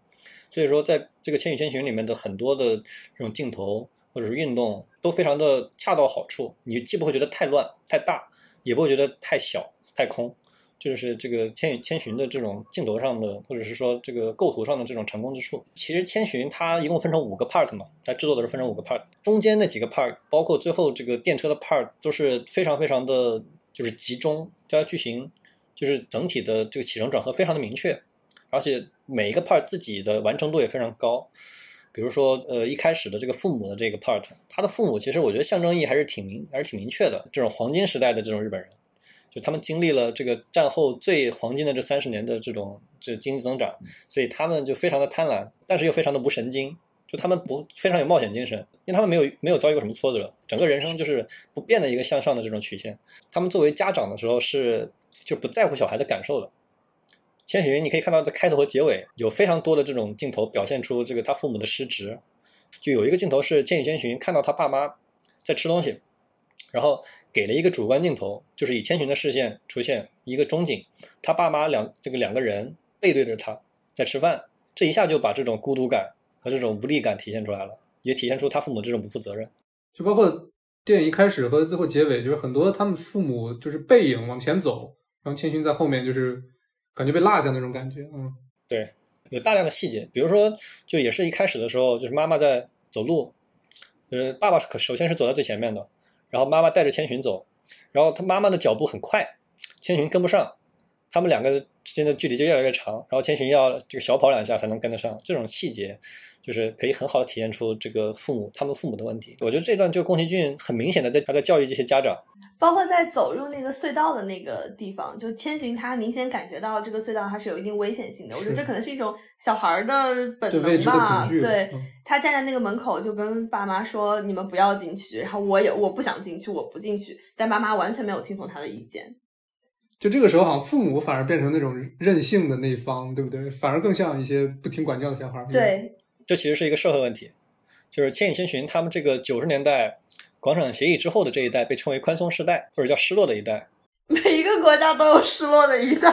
所以说，在这个千与千寻里面的很多的这种镜头或者是运动。都非常的恰到好处，你既不会觉得太乱太大，也不会觉得太小太空。就是这个千与千寻的这种镜头上的，或者是说这个构图上的这种成功之处。其实千寻它一共分成五个 part 嘛，它制作的是分成五个 part，中间那几个 part，包括最后这个电车的 part，都是非常非常的，就是集中，加剧情就是整体的这个起承转合非常的明确，而且每一个 part 自己的完成度也非常高。比如说，呃，一开始的这个父母的这个 part，他的父母其实我觉得象征意义还是挺明，还是挺明确的。这种黄金时代的这种日本人。就他们经历了这个战后最黄金的这三十年的这种这经济增长，所以他们就非常的贪婪，但是又非常的不神经。就他们不非常有冒险精神，因为他们没有没有遭遇过什么挫折，整个人生就是不变的一个向上的这种曲线。他们作为家长的时候是就不在乎小孩的感受的。千寻你可以看到在开头和结尾有非常多的这种镜头表现出这个他父母的失职。就有一个镜头是千与千寻看到他爸妈在吃东西，然后。给了一个主观镜头，就是以千寻的视线出现一个中景，他爸妈两这个两个人背对着他在吃饭，这一下就把这种孤独感和这种无力感体现出来了，也体现出他父母这种不负责任。就包括电影一开始和最后结尾，就是很多他们父母就是背影往前走，然后千寻在后面就是感觉被落下那种感觉。嗯，对，有大量的细节，比如说就也是一开始的时候，就是妈妈在走路，呃，爸爸可首先是走在最前面的。然后妈妈带着千寻走，然后他妈妈的脚步很快，千寻跟不上，他们两个之间的距离就越来越长，然后千寻要这个小跑两下才能跟得上。这种细节就是可以很好的体现出这个父母他们父母的问题。我觉得这段就宫崎骏很明显的在他在教育这些家长。包括在走入那个隧道的那个地方，就千寻他明显感觉到这个隧道它是有一定危险性的。我觉得这可能是一种小孩的本能吧。对，他站在那个门口就跟爸妈说：“你们不要进去。”然后我也我不想进去，我不进去。但妈妈完全没有听从他的意见。就这个时候，好像父母反而变成那种任性的那一方，对不对？反而更像一些不听管教的小孩。对，这其实是一个社会问题，就是千与千寻他们这个九十年代。广场协议之后的这一代被称为宽松时代，或者叫失落的一代。每一个国家都有失落的一代。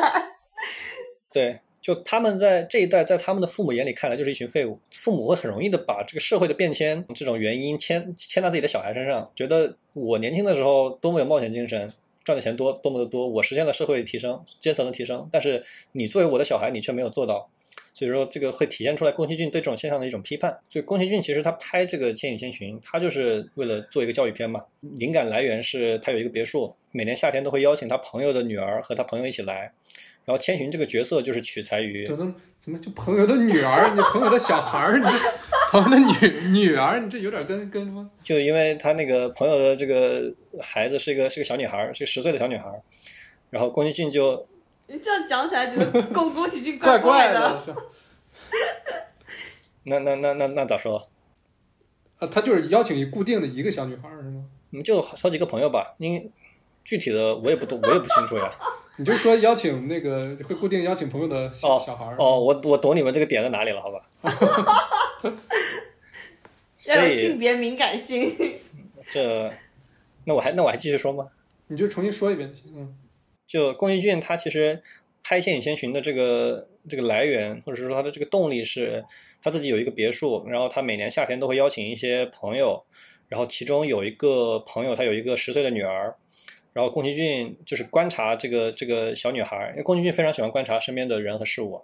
对，就他们在这一代，在他们的父母眼里看来就是一群废物。父母会很容易的把这个社会的变迁这种原因牵牵到自己的小孩身上，觉得我年轻的时候多么有冒险精神，赚的钱多多么的多，我实现了社会提升、阶层的提升，但是你作为我的小孩，你却没有做到。所以说，这个会体现出来宫崎骏对这种现象的一种批判。所以，宫崎骏其实他拍这个《千与千寻》，他就是为了做一个教育片嘛。灵感来源是他有一个别墅，每年夏天都会邀请他朋友的女儿和他朋友一起来。然后，千寻这个角色就是取材于怎么怎么就朋友的女儿，你朋友的小孩儿，你朋友的女女儿，你这有点跟跟什么？就因为他那个朋友的这个孩子是一个是个小女孩，是个十岁的小女孩，然后宫崎骏就。你这样讲起来，觉得宫宫崎骏怪怪的。那那那那那咋说？啊，他就是邀请一固定的一个小女孩是吗？你就好几个朋友吧，因具体的我也不懂，我也不清楚呀。你就说邀请那个会固定邀请朋友的小小孩哦，我我懂你们这个点在哪里了，好吧？要有性别敏感性。这，那我还那我还继续说吗？你就重新说一遍就行，嗯。就宫崎骏他其实拍《千与千寻》的这个这个来源，或者是说他的这个动力是，他自己有一个别墅，然后他每年夏天都会邀请一些朋友，然后其中有一个朋友他有一个十岁的女儿，然后宫崎骏就是观察这个这个小女孩，因为宫崎骏非常喜欢观察身边的人和事物，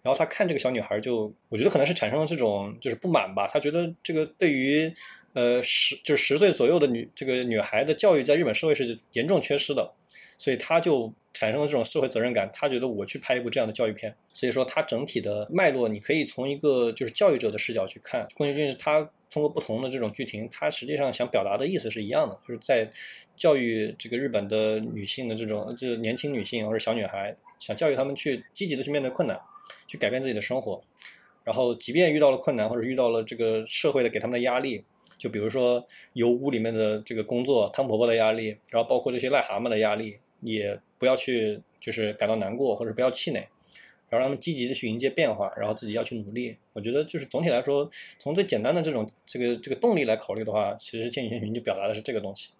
然后他看这个小女孩就，我觉得可能是产生了这种就是不满吧，他觉得这个对于呃十就是十岁左右的女这个女孩的教育在日本社会是严重缺失的。所以他就产生了这种社会责任感，他觉得我去拍一部这样的教育片。所以说，他整体的脉络，你可以从一个就是教育者的视角去看。宫崎骏他通过不同的这种剧情，他实际上想表达的意思是一样的，就是在教育这个日本的女性的这种，就是年轻女性或者小女孩，想教育他们去积极的去面对困难，去改变自己的生活。然后，即便遇到了困难或者遇到了这个社会的给他们的压力。就比如说油屋里面的这个工作，汤婆婆的压力，然后包括这些癞蛤蟆的压力，也不要去就是感到难过或者不要气馁，然后让他们积极的去迎接变化，然后自己要去努力。我觉得就是总体来说，从最简单的这种这个这个动力来考虑的话，其实《千与千寻》就表达的是这个东西。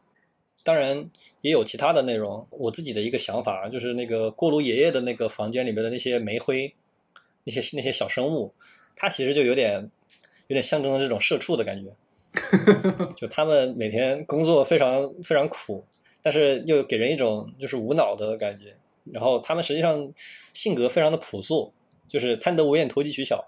当然也有其他的内容。我自己的一个想法就是那个锅炉爷爷的那个房间里面的那些煤灰，那些那些小生物，它其实就有点有点象征的这种社畜的感觉。就他们每天工作非常非常苦，但是又给人一种就是无脑的感觉。然后他们实际上性格非常的朴素，就是贪得无厌、投机取巧，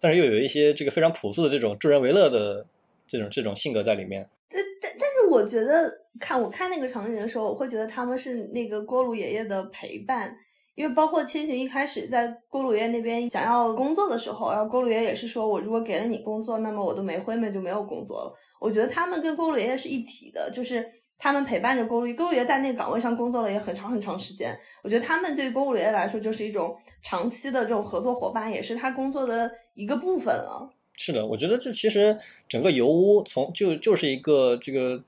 但是又有一些这个非常朴素的这种助人为乐的这种这种性格在里面。但但但是我觉得看我看那个场景的时候，我会觉得他们是那个锅炉爷爷的陪伴。因为包括千寻一开始在锅炉爷爷那边想要工作的时候，然后锅炉爷爷也是说，我如果给了你工作，那么我的煤灰们就没有工作了。我觉得他们跟锅炉爷爷是一体的，就是他们陪伴着锅炉锅炉爷爷在那个岗位上工作了也很长很长时间。我觉得他们对于锅炉爷来说就是一种长期的这种合作伙伴，也是他工作的一个部分了。是的，我觉得这其实整个油屋从就就是一个这个，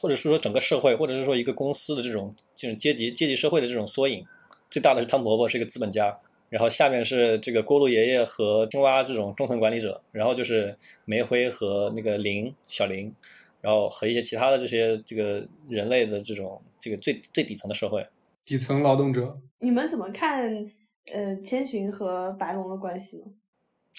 或者是说整个社会，或者是说一个公司的这种这种阶级阶级社会的这种缩影。最大的是汤婆婆，是一个资本家，然后下面是这个锅炉爷爷和青蛙这种中层管理者，然后就是煤灰和那个林小林，然后和一些其他的这些这个人类的这种这个最最底层的社会，底层劳动者。你们怎么看呃千寻和白龙的关系呢？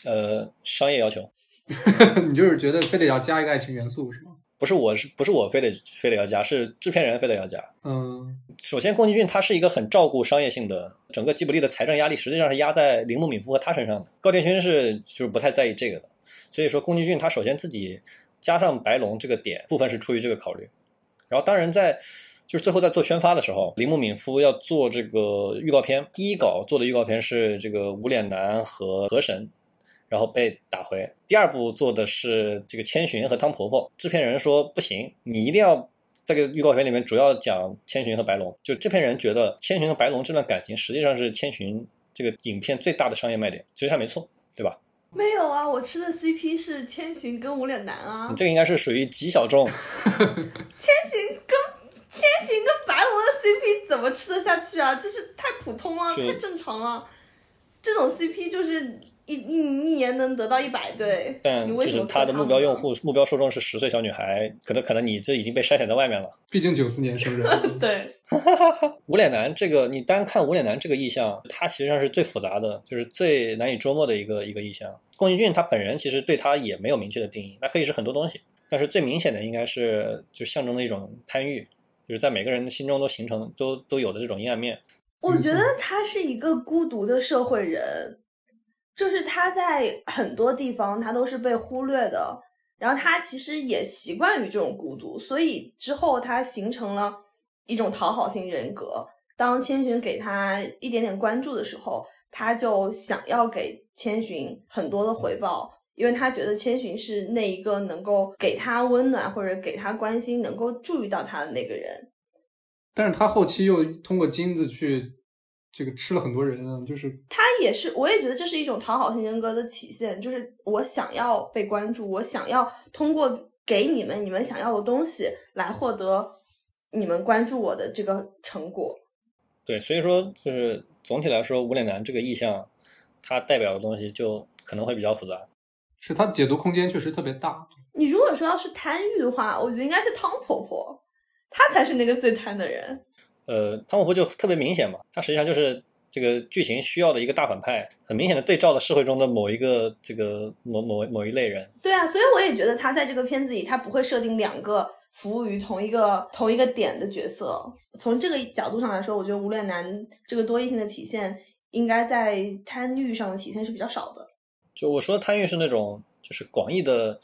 呃，商业要求，你就是觉得非得要加一个爱情元素是吗？不是我是不是我非得非得要加，是制片人非得要加。嗯，首先宫崎骏他是一个很照顾商业性的，整个吉卜力的财政压力实际上是压在铃木敏夫和他身上的。高田勋是就是不太在意这个的，所以说宫崎骏他首先自己加上白龙这个点部分是出于这个考虑，然后当然在就是最后在做宣发的时候，铃木敏夫要做这个预告片，第一稿做的预告片是这个无脸男和河神。然后被打回。第二部做的是这个千寻和汤婆婆。制片人说不行，你一定要在这个预告片里面主要讲千寻和白龙。就制片人觉得千寻和白龙这段感情实际上是千寻这个影片最大的商业卖点，其实还没错，没有啊，我吃的 CP 是千寻跟无脸男啊。你这个应该是属于极小众。千寻跟千寻跟白龙的 CP 怎么吃得下去啊？就是太普通了，太正常了。这种 CP 就是。一一一年能得到一百对，但就是他的目标用户目标受众是十岁小女孩，可能可能你这已经被筛选在外面了。毕竟九四年生人。对。无脸男这个，你单看无脸男这个意象，它实际上是最复杂的，就是最难以捉摸的一个一个意象。宫崎骏他本人其实对他也没有明确的定义，那可以是很多东西，但是最明显的应该是就象征的一种贪欲，就是在每个人的心中都形成都都有的这种阴暗面。我觉得他是一个孤独的社会人。就是他在很多地方他都是被忽略的，然后他其实也习惯于这种孤独，所以之后他形成了一种讨好型人格。当千寻给他一点点关注的时候，他就想要给千寻很多的回报，因为他觉得千寻是那一个能够给他温暖或者给他关心、能够注意到他的那个人。但是他后期又通过金子去。这个吃了很多人啊，就是他也是，我也觉得这是一种讨好型人格的体现，就是我想要被关注，我想要通过给你们你们想要的东西来获得你们关注我的这个成果。对，所以说就是总体来说，无脸男这个意象，它代表的东西就可能会比较复杂，是它解读空间确实特别大。你如果说要是贪欲的话，我觉得应该是汤婆婆，她才是那个最贪的人。呃，汤姆福就特别明显嘛，他实际上就是这个剧情需要的一个大反派，很明显的对照了社会中的某一个这个某某某一类人。对啊，所以我也觉得他在这个片子里，他不会设定两个服务于同一个同一个点的角色。从这个角度上来说，我觉得无脸男这个多异性的体现，应该在贪欲上的体现是比较少的。就我说的贪欲是那种就是广义的。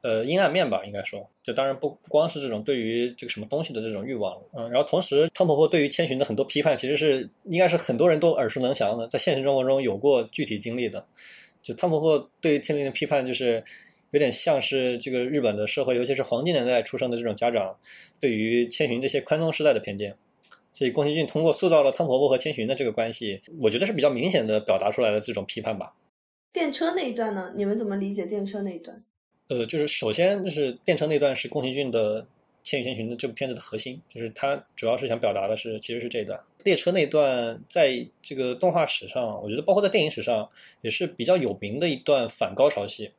呃，阴暗面吧，应该说，就当然不不光是这种对于这个什么东西的这种欲望，嗯，然后同时汤婆婆对于千寻的很多批判，其实是应该是很多人都耳熟能详的，在现实生活中有过具体经历的。就汤婆婆对于千寻的批判，就是有点像是这个日本的社会，尤其是黄金年代出生的这种家长对于千寻这些宽松时代的偏见。所以宫崎骏通过塑造了汤婆婆和千寻的这个关系，我觉得是比较明显的表达出来的这种批判吧。电车那一段呢？你们怎么理解电车那一段？呃，就是首先就是电车那段是宫崎骏的《千与千寻》的这部片子的核心，就是他主要是想表达的是，其实是这一段列车那段，在这个动画史上，我觉得包括在电影史上也是比较有名的一段反高潮戏。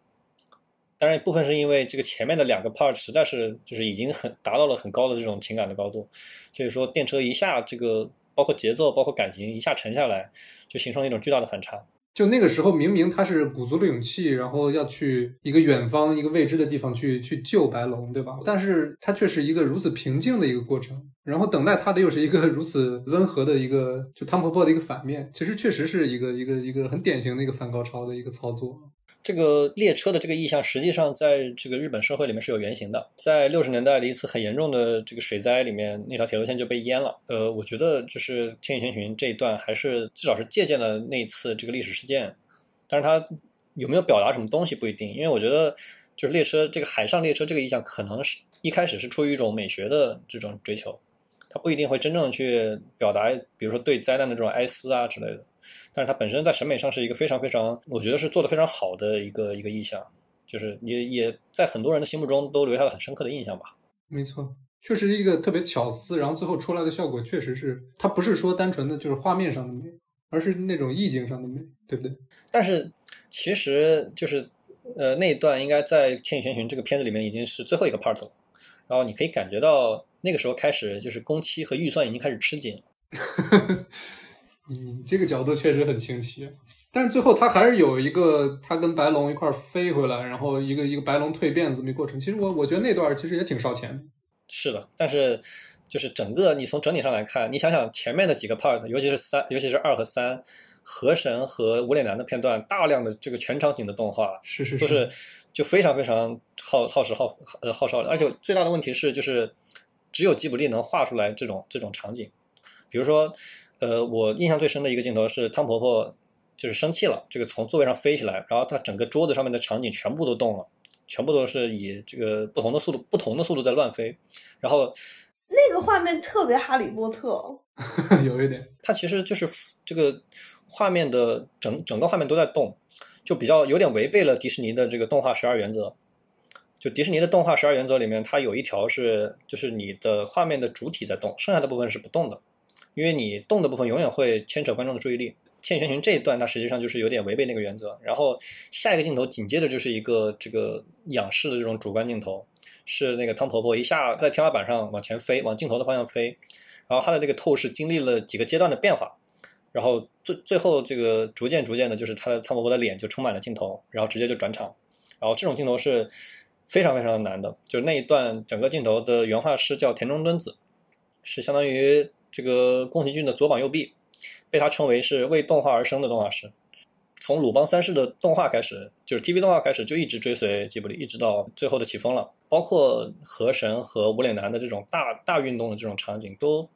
当然，部分是因为这个前面的两个 part 实在是就是已经很达到了很高的这种情感的高度，所以说电车一下这个包括节奏、包括感情一下沉下来，就形成了一种巨大的反差。就那个时候，明明他是鼓足了勇气，然后要去一个远方、一个未知的地方去去救白龙，对吧？但是他却是一个如此平静的一个过程，然后等待他的又是一个 如此温和的一个，就汤婆婆的一个反面。其实确实是一个一个一个很典型的一个反高潮的一个操作。这个列车的这个意象，实际上在这个日本社会里面是有原型的。在六十年代的一次很严重的这个水灾里面，那条铁路线就被淹了。呃，我觉得就是《千与千寻》这一段，还是至少是借鉴了那次这个历史事件。但是它有没有表达什么东西不一定，因为我觉得就是列车这个海上列车这个意象，可能是一开始是出于一种美学的这种追求，它不一定会真正去表达，比如说对灾难的这种哀思啊之类的。但是它本身在审美上是一个非常非常，我觉得是做的非常好的一个一个意象，就是也也在很多人的心目中都留下了很深刻的印象吧。没错，确实一个特别巧思，然后最后出来的效果确实是，它不是说单纯的就是画面上的美，而是那种意境上的美，对不对？但是其实就是呃那一段应该在《千与千寻》这个片子里面已经是最后一个 part 了，然后你可以感觉到那个时候开始就是工期和预算已经开始吃紧了。嗯，这个角度确实很清晰，但是最后他还是有一个他跟白龙一块飞回来，然后一个一个白龙蜕变这么一过程。其实我我觉得那段其实也挺烧钱。是的，但是就是整个你从整体上来看，你想想前面的几个 part，尤其是三，尤其是二和三，河神和无脸男的片段，大量的这个全场景的动画，是是就是就非常非常耗耗时耗呃耗烧，而且最大的问题是就是只有吉卜力能画出来这种这种场景，比如说。呃，我印象最深的一个镜头是汤婆婆就是生气了，这个从座位上飞起来，然后她整个桌子上面的场景全部都动了，全部都是以这个不同的速度、不同的速度在乱飞，然后那个画面特别哈利波特，有一点，它其实就是这个画面的整整个画面都在动，就比较有点违背了迪士尼的这个动画十二原则。就迪士尼的动画十二原则里面，它有一条是就是你的画面的主体在动，剩下的部分是不动的。因为你动的部分永远会牵扯观众的注意力，《千与千寻》这一段它实际上就是有点违背那个原则。然后下一个镜头紧接着就是一个这个仰视的这种主观镜头，是那个汤婆婆一下在天花板上往前飞，往镜头的方向飞，然后它的这个透视经历了几个阶段的变化，然后最最后这个逐渐逐渐的，就是她的汤婆婆的脸就充满了镜头，然后直接就转场，然后这种镜头是非常非常的难的，就是那一段整个镜头的原画师叫田中敦子，是相当于。这个宫崎骏的左膀右臂，被他称为是为动画而生的动画师。从鲁邦三世的动画开始，就是 TV 动画开始，就一直追随吉卜力，一直到最后的起风了。包括河神和无脸男的这种大大运动的这种场景，都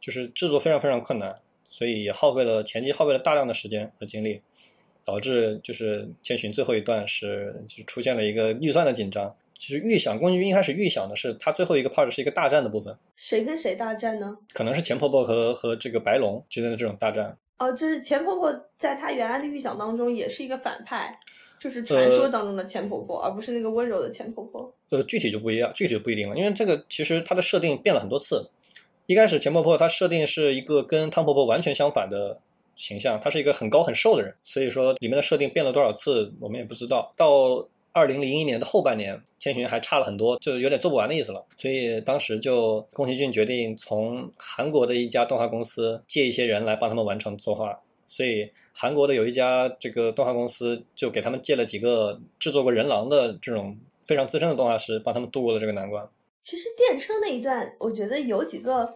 就是制作非常非常困难，所以也耗费了前期耗费了大量的时间和精力，导致就是千寻最后一段是就出现了一个预算的紧张。就是预想，宫崎骏一开始预想的是，他最后一个 part 是一个大战的部分。谁跟谁大战呢？可能是钱婆婆和和这个白龙之间的这种大战。哦，就是钱婆婆在他原来的预想当中也是一个反派，就是传说当中的钱婆婆，而不是那个温柔的钱婆婆。呃，具体就不一样，具体就不一定了，因为这个其实它的设定变了很多次。一开始钱婆婆她设定是一个跟汤婆婆完全相反的形象，她是一个很高很瘦的人，所以说里面的设定变了多少次我们也不知道。到二零零一年的后半年，千寻还差了很多，就有点做不完的意思了。所以当时就宫崎骏决定从韩国的一家动画公司借一些人来帮他们完成作画。所以韩国的有一家这个动画公司就给他们借了几个制作过人狼的这种非常资深的动画师，帮他们度过了这个难关。其实电车那一段，我觉得有几个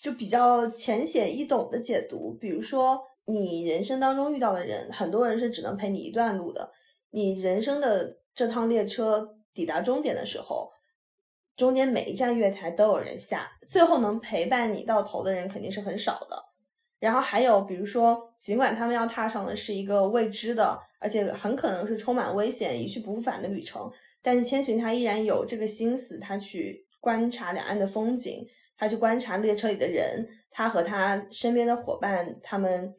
就比较浅显易懂的解读，比如说你人生当中遇到的人，很多人是只能陪你一段路的。你人生的这趟列车抵达终点的时候，中间每一站月台都有人下，最后能陪伴你到头的人肯定是很少的。然后还有，比如说，尽管他们要踏上的是一个未知的，而且很可能是充满危险、一去不复返的旅程，但是千寻他依然有这个心思，他去观察两岸的风景，他去观察列车里的人，他和他身边的伙伴，他们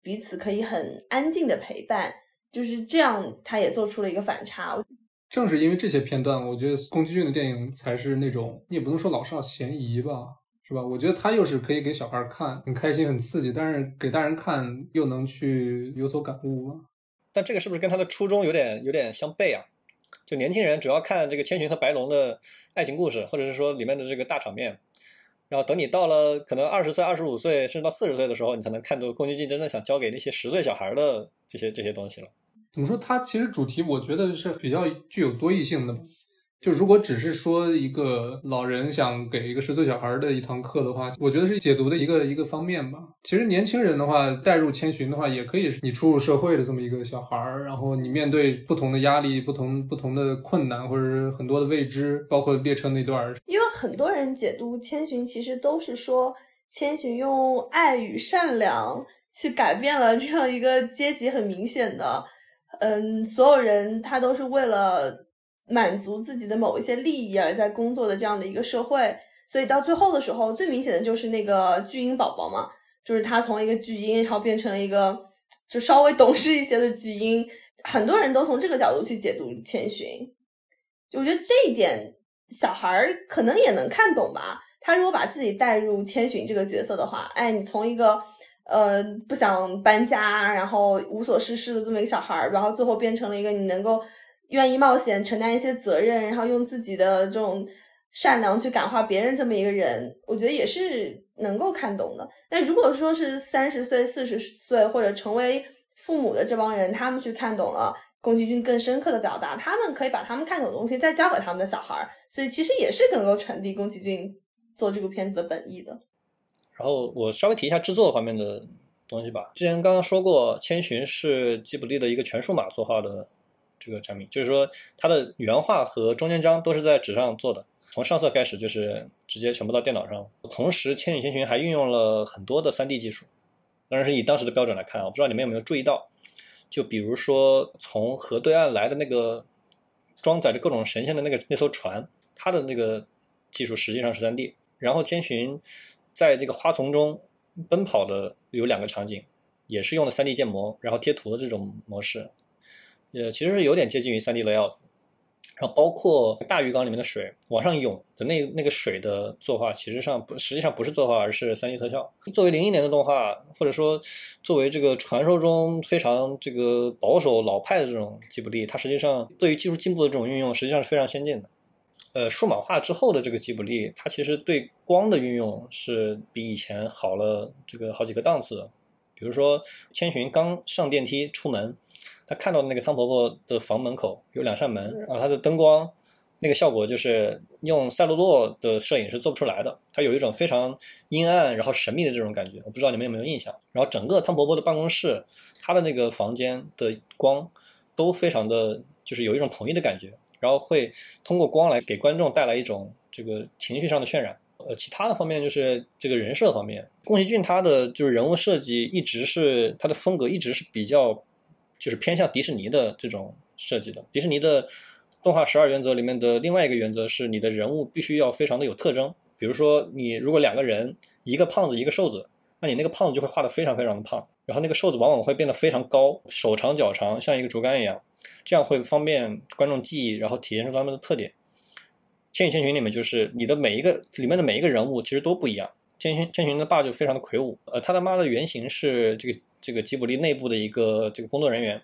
彼此可以很安静的陪伴。就是这样，他也做出了一个反差。正是因为这些片段，我觉得宫崎骏的电影才是那种你也不能说老少咸宜吧，是吧？我觉得他又是可以给小孩看，很开心、很刺激，但是给大人看又能去有所感悟。但这个是不是跟他的初衷有点有点相悖啊？就年轻人主要看这个千寻和白龙的爱情故事，或者是说里面的这个大场面，然后等你到了可能二十岁、二十五岁，甚至到四十岁的时候，你才能看到宫崎骏真的想教给那些十岁小孩的这些这些东西了。怎么说？它其实主题我觉得是比较具有多义性的。就如果只是说一个老人想给一个十岁小孩的一堂课的话，我觉得是解读的一个一个方面吧。其实年轻人的话，带入千寻的话，也可以是你初入社会的这么一个小孩儿，然后你面对不同的压力、不同不同的困难，或者是很多的未知，包括列车那段。因为很多人解读千寻，其实都是说千寻用爱与善良去改变了这样一个阶级很明显的，嗯，所有人他都是为了。满足自己的某一些利益而在工作的这样的一个社会，所以到最后的时候，最明显的就是那个巨婴宝宝嘛，就是他从一个巨婴，然后变成了一个就稍微懂事一些的巨婴。很多人都从这个角度去解读千寻，我觉得这一点小孩儿可能也能看懂吧。他如果把自己带入千寻这个角色的话，哎，你从一个呃不想搬家，然后无所事事的这么一个小孩儿，然后最后变成了一个你能够。愿意冒险承担一些责任，然后用自己的这种善良去感化别人，这么一个人，我觉得也是能够看懂的。那如果说是三十岁、四十岁或者成为父母的这帮人，他们去看懂了宫崎骏更深刻的表达，他们可以把他们看懂的东西再教给他们的小孩儿，所以其实也是能够传递宫崎骏做这部片子的本意的。然后我稍微提一下制作方面的东西吧。之前刚刚说过，《千寻》是吉卜力的一个全数码作画的。这个产品就是说，它的原画和中间章都是在纸上做的，从上色开始就是直接全部到电脑上。同时，《千与千寻》还运用了很多的 3D 技术，当然是以当时的标准来看啊。我不知道你们有没有注意到，就比如说从河对岸来的那个装载着各种神仙的那个那艘船，它的那个技术实际上是 3D。然后，千寻在这个花丛中奔跑的有两个场景，也是用的 3D 建模，然后贴图的这种模式。呃，其实是有点接近于 3D layout，然后包括大鱼缸里面的水往上涌的那那个水的作画，其实上不实际上不是作画，而是 3D 特效。作为零一年的动画，或者说作为这个传说中非常这个保守老派的这种吉卜力，它实际上对于技术进步的这种运用，实际上是非常先进的。呃，数码化之后的这个吉卜力，它其实对光的运用是比以前好了这个好几个档次。比如说千寻刚上电梯出门。他看到的那个汤婆婆的房门口有两扇门，然后它的灯光那个效果就是用赛璐珞的摄影是做不出来的，它有一种非常阴暗然后神秘的这种感觉，我不知道你们有没有印象。然后整个汤婆婆的办公室，她的那个房间的光都非常的，就是有一种统一的感觉，然后会通过光来给观众带来一种这个情绪上的渲染。呃，其他的方面就是这个人设方面，宫崎骏他的就是人物设计一直是他的风格一直是比较。就是偏向迪士尼的这种设计的。迪士尼的动画十二原则里面的另外一个原则是，你的人物必须要非常的有特征。比如说，你如果两个人，一个胖子，一个瘦子，那你那个胖子就会画的非常非常的胖，然后那个瘦子往往会变得非常高，手长脚长，像一个竹竿一样，这样会方便观众记忆，然后体现出他们的特点。千与千寻里面就是你的每一个里面的每一个人物其实都不一样。千寻千寻的爸就非常的魁梧，呃，他的妈的原型是这个这个吉卜力内部的一个这个工作人员，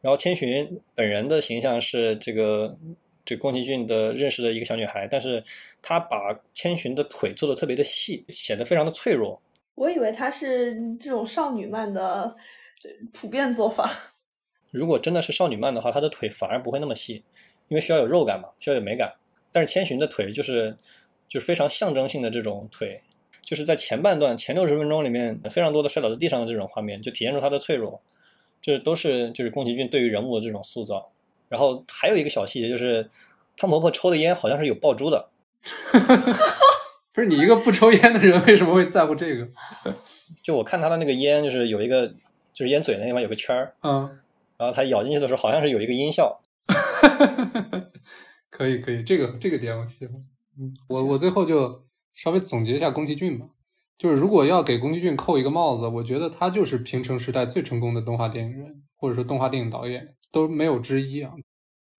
然后千寻本人的形象是这个这宫崎骏的认识的一个小女孩，但是他把千寻的腿做的特别的细，显得非常的脆弱。我以为他是这种少女漫的普遍做法。如果真的是少女漫的话，她的腿反而不会那么细，因为需要有肉感嘛，需要有美感。但是千寻的腿就是就是非常象征性的这种腿。就是在前半段前六十分钟里面，非常多的摔倒在地上的这种画面，就体现出他的脆弱。这都是就是宫崎骏对于人物的这种塑造。然后还有一个小细节，就是汤婆婆抽的烟好像是有爆珠的。不是你一个不抽烟的人，为什么会在乎这个？就我看他的那个烟，就是有一个就是烟嘴那地方有个圈儿，嗯，然后他咬进去的时候，好像是有一个音效。可以可以，这个这个点我喜欢。嗯，我我最后就。稍微总结一下宫崎骏吧，就是如果要给宫崎骏扣一个帽子，我觉得他就是平成时代最成功的动画电影人，或者说动画电影导演都没有之一啊。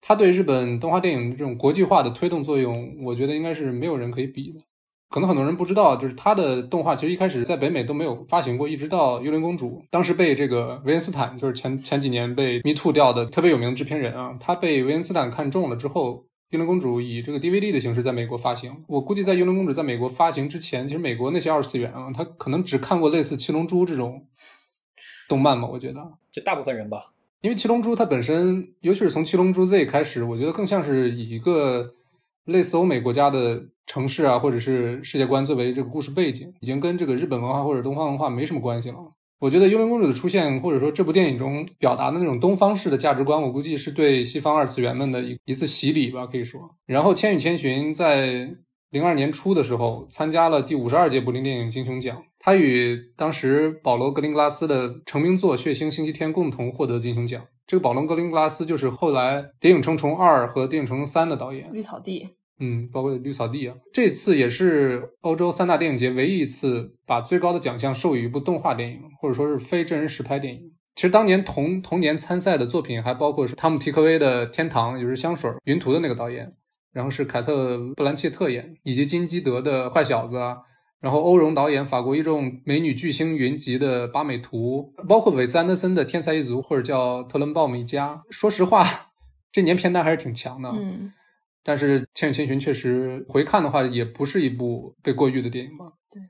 他对日本动画电影这种国际化的推动作用，我觉得应该是没有人可以比的。可能很多人不知道，就是他的动画其实一开始在北美都没有发行过，一直到《幽灵公主》当时被这个维恩斯坦，就是前前几年被 Me Too 掉的特别有名的制片人啊，他被维恩斯坦看中了之后。幽灵公主》以这个 DVD 的形式在美国发行。我估计在《幽灵公主》在美国发行之前，其实美国那些二次元啊，他可能只看过类似《七龙珠》这种动漫嘛。我觉得，就大部分人吧，因为《七龙珠》它本身，尤其是从《七龙珠 Z》开始，我觉得更像是以一个类似欧美国家的城市啊，或者是世界观作为这个故事背景，已经跟这个日本文化或者东方文化没什么关系了。我觉得幽灵公主的出现，或者说这部电影中表达的那种东方式的价值观，我估计是对西方二次元们的一一次洗礼吧，可以说。然后《千与千寻》在零二年初的时候参加了第五十二届柏林电影金熊奖，他与当时保罗·格林格拉斯的成名作《血腥星期天》共同获得金熊奖。这个保罗·格林格拉斯就是后来《谍影重重二》和《谍影重重三》的导演。绿草地。嗯，包括绿草地啊，这次也是欧洲三大电影节唯一一次把最高的奖项授予一部动画电影，或者说是非真人实拍电影。其实当年同同年参赛的作品还包括是汤姆·提克威的《天堂》，也就是香水云图的那个导演，然后是凯特·布兰切特演，以及金基德的《坏小子》啊，然后欧荣导演法国一众美女巨星云集的《八美图》，包括韦斯·安德森的《天才一族》或者叫《特伦鲍姆一家》。说实话，这年片单还是挺强的。嗯。但是《千与千寻》确实回看的话，也不是一部被过誉的电影吧？对。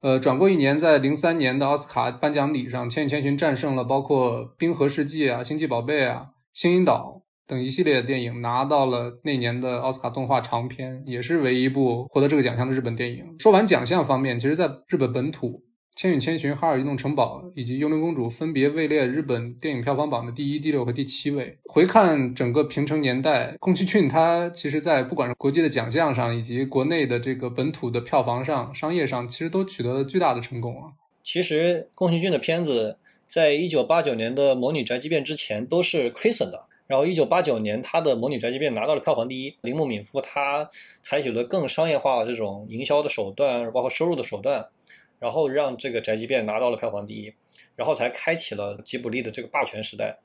呃，转过一年，在零三年的奥斯卡颁奖礼上，《千与千寻》战胜了包括《冰河世纪》啊、《星际宝贝》啊、《星云岛》等一系列电影，拿到了那年的奥斯卡动画长片，也是唯一一部获得这个奖项的日本电影。说完奖项方面，其实在日本本土。《千与千寻》《哈尔移动城堡》以及《幽灵公主》分别位列日本电影票房榜的第一、第六和第七位。回看整个平成年代，宫崎骏他其实在不管是国际的奖项上，以及国内的这个本土的票房上、商业上，其实都取得了巨大的成功啊。其实宫崎骏的片子在一九八九年的《魔女宅急便》之前都是亏损的，然后一九八九年他的《魔女宅急便》拿到了票房第一。铃木敏夫他采取了更商业化这种营销的手段，包括收入的手段。然后让这个宅急便拿到了票房第一，然后才开启了吉卜力的这个霸权时代。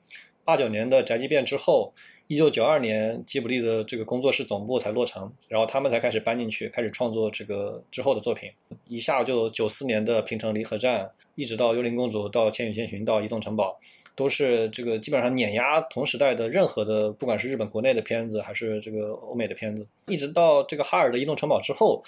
八九年的宅急便之后，一九九二年吉卜力的这个工作室总部才落成，然后他们才开始搬进去，开始创作这个之后的作品。一下就九四年的平成离合战，一直到幽灵公主，到千与千寻，到移动城堡，都是这个基本上碾压同时代的任何的，不管是日本国内的片子，还是这个欧美的片子。一直到这个哈尔的移动城堡之后。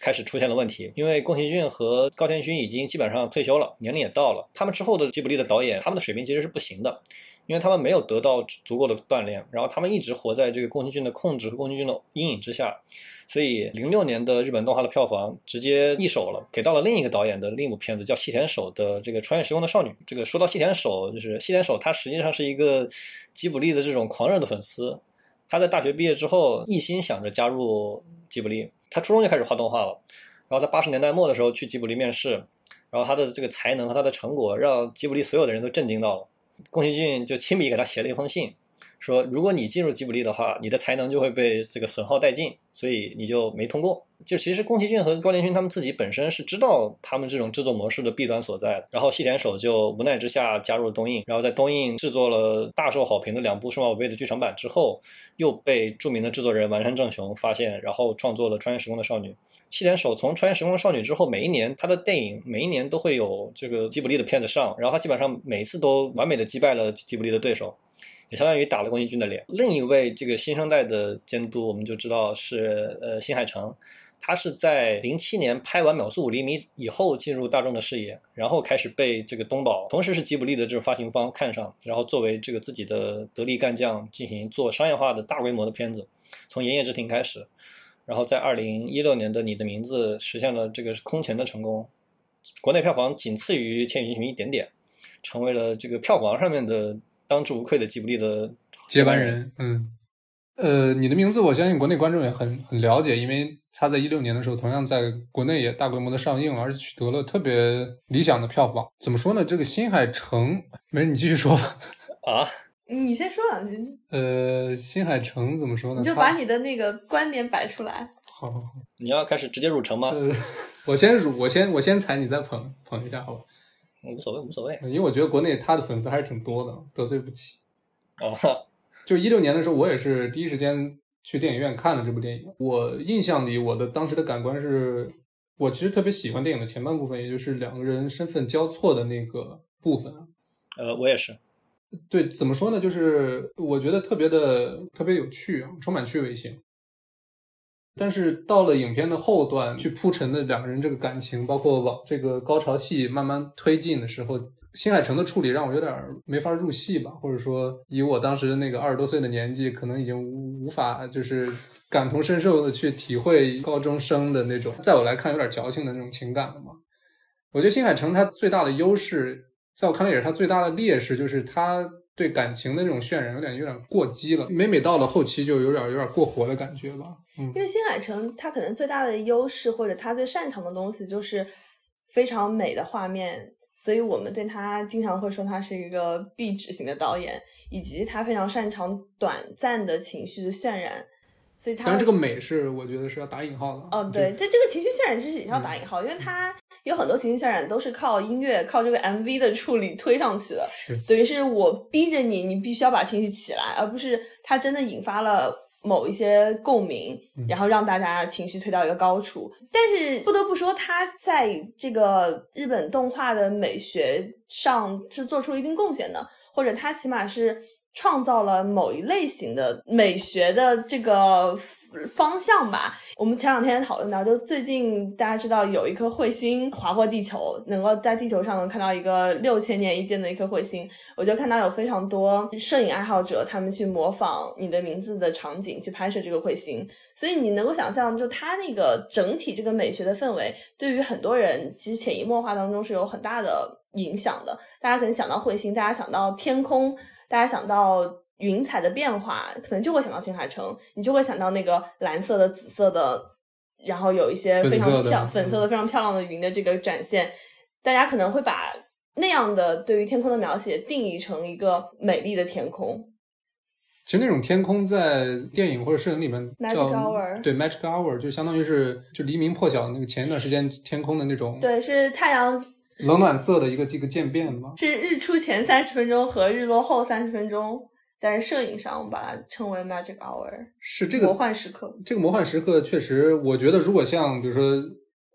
开始出现了问题，因为宫崎骏和高田勋已经基本上退休了，年龄也到了。他们之后的吉卜力的导演，他们的水平其实是不行的，因为他们没有得到足够的锻炼，然后他们一直活在这个宫崎骏的控制和宫崎骏的阴影之下。所以，零六年的日本动画的票房直接易手了，给到了另一个导演的另一部片子，叫细田守的这个《穿越时空的少女》。这个说到细田守，就是细田守他实际上是一个吉卜力的这种狂热的粉丝。他在大学毕业之后，一心想着加入吉卜力。他初中就开始画动画了，然后在八十年代末的时候去吉卜力面试，然后他的这个才能和他的成果让吉卜力所有的人都震惊到了。宫崎骏就亲笔给他写了一封信。说，如果你进入吉卜力的话，你的才能就会被这个损耗殆尽，所以你就没通过。就其实宫崎骏和高田勋他们自己本身是知道他们这种制作模式的弊端所在的。然后细田守就无奈之下加入了东映，然后在东映制作了大受好评的两部数码宝贝的剧场版之后，又被著名的制作人丸山正雄发现，然后创作了穿越时空的少女。细田守从穿越时空的少女之后，每一年他的电影每一年都会有这个吉卜力的片子上，然后他基本上每一次都完美的击败了吉卜力的对手。也相当于打了宫崎骏的脸。另一位这个新生代的监督，我们就知道是呃新海诚，他是在零七年拍完《秒速五厘米》以后进入大众的视野，然后开始被这个东宝，同时是吉卜力的这种发行方看上，然后作为这个自己的得力干将进行做商业化的大规模的片子。从《炎夜之庭》开始，然后在二零一六年的《你的名字》实现了这个空前的成功，国内票房仅次于《千与千寻》一点点，成为了这个票房上面的。当之无愧的吉卜力的接班人，嗯，呃，你的名字，我相信国内观众也很很了解，因为他在一六年的时候，同样在国内也大规模的上映了，而且取得了特别理想的票房。怎么说呢？这个新海诚，没事，你继续说吧啊，你先说两句。呃，新海诚怎么说呢？你就把你的那个观点摆出来。好，你要开始直接入城吗？我先入，我先我先踩，你再捧捧一下，好吧？无所谓，无所谓，因为我觉得国内他的粉丝还是挺多的，得罪不起。哦，就一六年的时候，我也是第一时间去电影院看了这部电影。我印象里，我的当时的感官是，我其实特别喜欢电影的前半部分，也就是两个人身份交错的那个部分。呃，我也是。对，怎么说呢？就是我觉得特别的特别有趣啊，充满趣味性。但是到了影片的后段，去铺陈的两个人这个感情，包括往这个高潮戏慢慢推进的时候，新海诚的处理让我有点没法入戏吧，或者说以我当时那个二十多岁的年纪，可能已经无无法就是感同身受的去体会高中生的那种，在我来看有点矫情的那种情感了嘛。我觉得新海诚他最大的优势，在我看来也是他最大的劣势，就是他。对感情的那种渲染有点有点过激了，每每到了后期就有点有点过火的感觉吧。嗯，因为新海诚他可能最大的优势或者他最擅长的东西就是非常美的画面，所以我们对他经常会说他是一个壁纸型的导演，以及他非常擅长短暂的情绪的渲染。所以，当然这个美是我觉得是要打引号的。哦，对，这这个情绪渲染其实也是要打引号，因为它有很多情绪渲染都是靠音乐、靠这个 MV 的处理推上去的。等于是我逼着你，你必须要把情绪起来，而不是它真的引发了某一些共鸣，然后让大家情绪推到一个高处。但是不得不说，它在这个日本动画的美学上是做出了一定贡献的，或者它起码是。创造了某一类型的美学的这个方向吧。我们前两天讨论到，就最近大家知道有一颗彗星划过地球，能够在地球上能看到一个六千年一见的一颗彗星。我就看到有非常多摄影爱好者，他们去模仿你的名字的场景去拍摄这个彗星。所以你能够想象，就它那个整体这个美学的氛围，对于很多人其实潜移默化当中是有很大的影响的。大家可能想到彗星，大家想到天空。大家想到云彩的变化，可能就会想到新海诚，你就会想到那个蓝色的、紫色的，然后有一些非常漂粉色的、非常漂亮的云的这个展现。大家可能会把那样的对于天空的描写定义成一个美丽的天空。其实那种天空在电影或者摄影里面叫 Magic Hour，对 Magic Hour 就相当于是就黎明破晓那个前一段时间天空的那种，对，是太阳。冷暖色的一个这个渐变吗？是日出前三十分钟和日落后三十分钟，在摄影上我们把它称为 magic hour，是这个魔幻时刻。这个魔幻时刻确实，我觉得如果像比如说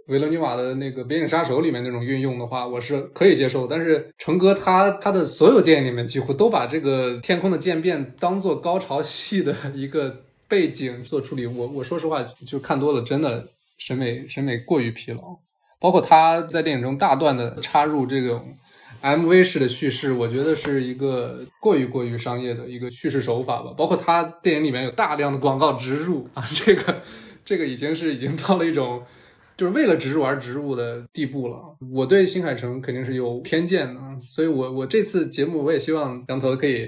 维伦纽瓦的那个《边影杀手》里面那种运用的话，我是可以接受。但是成哥他他的所有电影里面几乎都把这个天空的渐变当做高潮戏的一个背景做处理，我我说实话就看多了，真的审美审美过于疲劳。包括他在电影中大段的插入这种 MV 式的叙事，我觉得是一个过于过于商业的一个叙事手法吧。包括他电影里面有大量的广告植入啊，这个这个已经是已经到了一种就是为了植入而植入的地步了。我对新海诚肯定是有偏见的，所以我我这次节目我也希望杨头可以，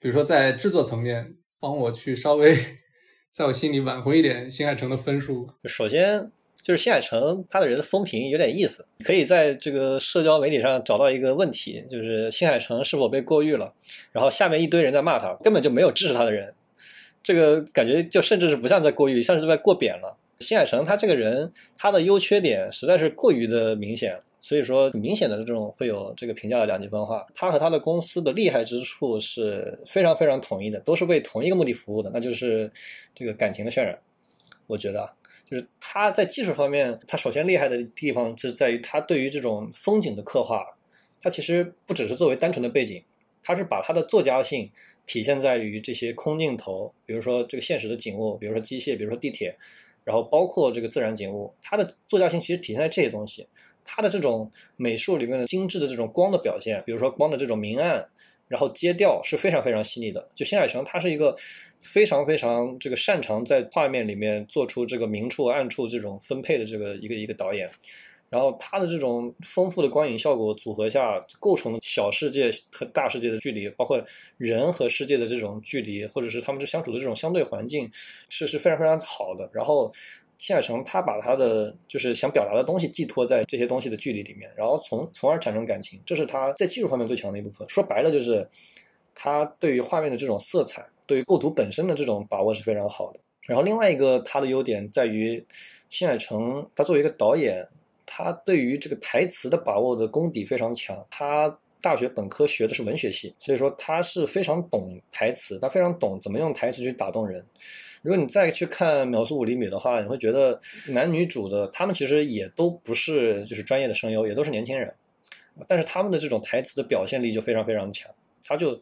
比如说在制作层面帮我去稍微 在我心里挽回一点新海诚的分数。首先。就是新海诚，他的人的风评有点意思，可以在这个社交媒体上找到一个问题，就是新海诚是否被过誉了，然后下面一堆人在骂他，根本就没有支持他的人，这个感觉就甚至是不像在过誉，像是在过贬了。新海诚他这个人，他的优缺点实在是过于的明显，所以说明显的这种会有这个评价的两极分化。他和他的公司的厉害之处是非常非常统一的，都是为同一个目的服务的，那就是这个感情的渲染。我觉得。就是他在技术方面，他首先厉害的地方是在于他对于这种风景的刻画，他其实不只是作为单纯的背景，他是把他的作家性体现在于这些空镜头，比如说这个现实的景物，比如说机械，比如说地铁，然后包括这个自然景物，他的作家性其实体现在这些东西，他的这种美术里面的精致的这种光的表现，比如说光的这种明暗，然后阶调是非常非常细腻的。就新海诚，他是一个。非常非常这个擅长在画面里面做出这个明处暗处这种分配的这个一个一个导演，然后他的这种丰富的光影效果组合下构成小世界和大世界的距离，包括人和世界的这种距离，或者是他们这相处的这种相对环境是是非常非常好的。然后谢海成他把他的就是想表达的东西寄托在这些东西的距离里面，然后从从而产生感情，这是他在技术方面最强的一部分。说白了就是他对于画面的这种色彩。对于构图本身的这种把握是非常好的。然后另外一个他的优点在于，新海诚他作为一个导演，他对于这个台词的把握的功底非常强。他大学本科学的是文学系，所以说他是非常懂台词，他非常懂怎么用台词去打动人。如果你再去看《秒速五厘米》的话，你会觉得男女主的他们其实也都不是就是专业的声优，也都是年轻人，但是他们的这种台词的表现力就非常非常强。他就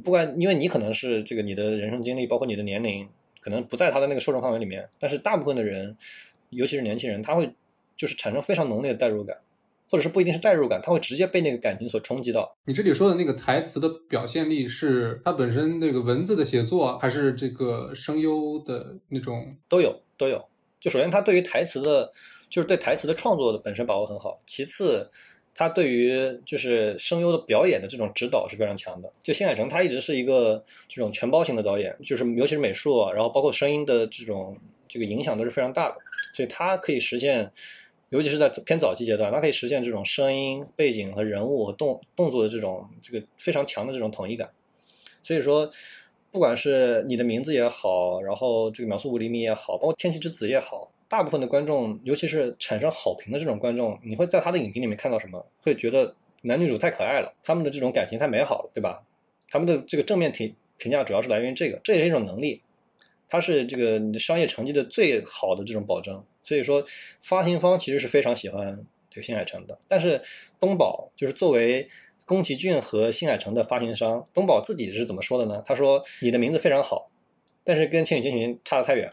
不管，因为你可能是这个你的人生经历，包括你的年龄，可能不在他的那个受众范围里面，但是大部分的人，尤其是年轻人，他会就是产生非常浓烈的代入感。或者是不一定是代入感，他会直接被那个感情所冲击到。你这里说的那个台词的表现力，是它本身那个文字的写作，还是这个声优的那种都有都有。就首先他对于台词的，就是对台词的创作的本身把握很好。其次，他对于就是声优的表演的这种指导是非常强的。就新海诚他一直是一个这种全包型的导演，就是尤其是美术，然后包括声音的这种这个影响都是非常大的，所以他可以实现。尤其是在偏早期阶段，他可以实现这种声音、背景和人物和动动作的这种这个非常强的这种统一感。所以说，不管是你的名字也好，然后这个秒速五厘米也好，包括天气之子也好，大部分的观众，尤其是产生好评的这种观众，你会在他的影评里面看到什么？会觉得男女主太可爱了，他们的这种感情太美好了，对吧？他们的这个正面评评价主要是来源于这个，这也是一种能力，它是这个你的商业成绩的最好的这种保证。所以说，发行方其实是非常喜欢这个新海诚的。但是东宝就是作为宫崎骏和新海诚的发行商，东宝自己是怎么说的呢？他说：“你的名字非常好，但是跟《千与千寻》差得太远。”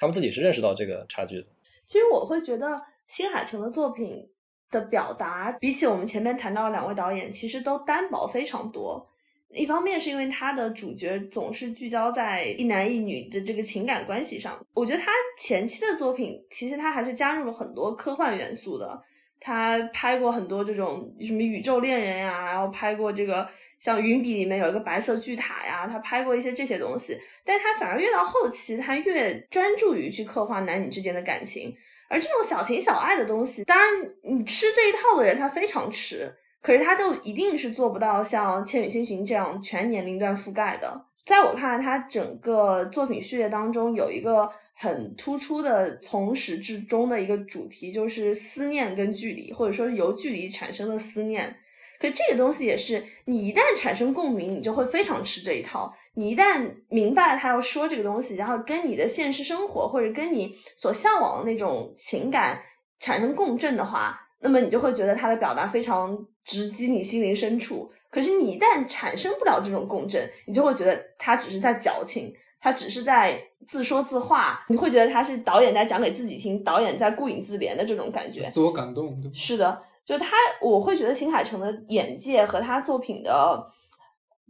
他们自己是认识到这个差距的。其实我会觉得新海诚的作品的表达，比起我们前面谈到的两位导演，其实都单薄非常多。一方面是因为他的主角总是聚焦在一男一女的这个情感关系上，我觉得他前期的作品其实他还是加入了很多科幻元素的。他拍过很多这种什么宇宙恋人呀，然后拍过这个像云笔里面有一个白色巨塔呀，他拍过一些这些东西。但是他反而越到后期，他越专注于去刻画男女之间的感情，而这种小情小爱的东西，当然你吃这一套的人他非常吃。可是他就一定是做不到像《千与千寻》这样全年龄段覆盖的。在我看来，他整个作品序列当中有一个很突出的从始至终的一个主题，就是思念跟距离，或者说由距离产生的思念。可这个东西也是，你一旦产生共鸣，你就会非常吃这一套。你一旦明白他要说这个东西，然后跟你的现实生活或者跟你所向往的那种情感产生共振的话，那么你就会觉得他的表达非常。直击你心灵深处，可是你一旦产生不了这种共振，你就会觉得他只是在矫情，他只是在自说自话，你会觉得他是导演在讲给自己听，导演在顾影自怜的这种感觉，自我感动。是的，就他，我会觉得新海诚的眼界和他作品的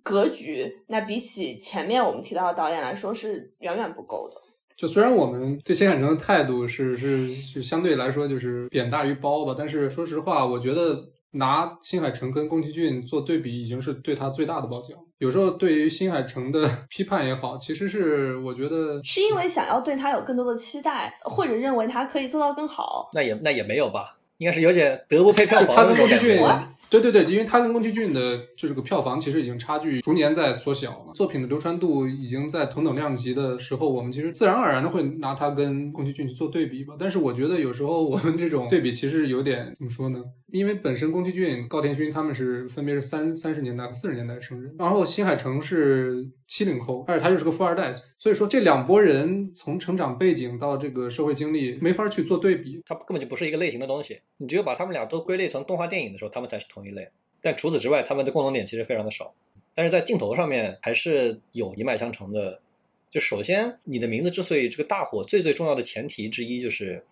格局，那比起前面我们提到的导演来说是远远不够的。就虽然我们对新海诚的态度是是是相对来说就是贬大于褒吧，但是说实话，我觉得。拿新海诚跟宫崎骏做对比，已经是对他最大的褒奖。有时候对于新海诚的 批判也好，其实是我觉得是因为想要对他有更多的期待，或者认为他可以做到更好。那也那也没有吧，应该是有点德不配票房的感觉。对对对，因为他跟宫崎骏的就这个票房其实已经差距逐年在缩小了，作品的流传度已经在同等量级的时候，我们其实自然而然的会拿它跟宫崎骏去做对比吧。但是我觉得有时候我们这种对比其实有点怎么说呢？因为本身宫崎骏、高田勋他们是分别是三三十年代和四十年代生人，然后新海诚是七零后，而且他又是个富二代，所以说这两拨人从成长背景到这个社会经历没法去做对比，他根本就不是一个类型的东西。你只有把他们俩都归类成动画电影的时候，他们才是同一类。但除此之外，他们的共同点其实非常的少。但是在镜头上面还是有一脉相承的。就首先，你的名字之所以这个大火，最最重要的前提之一就是。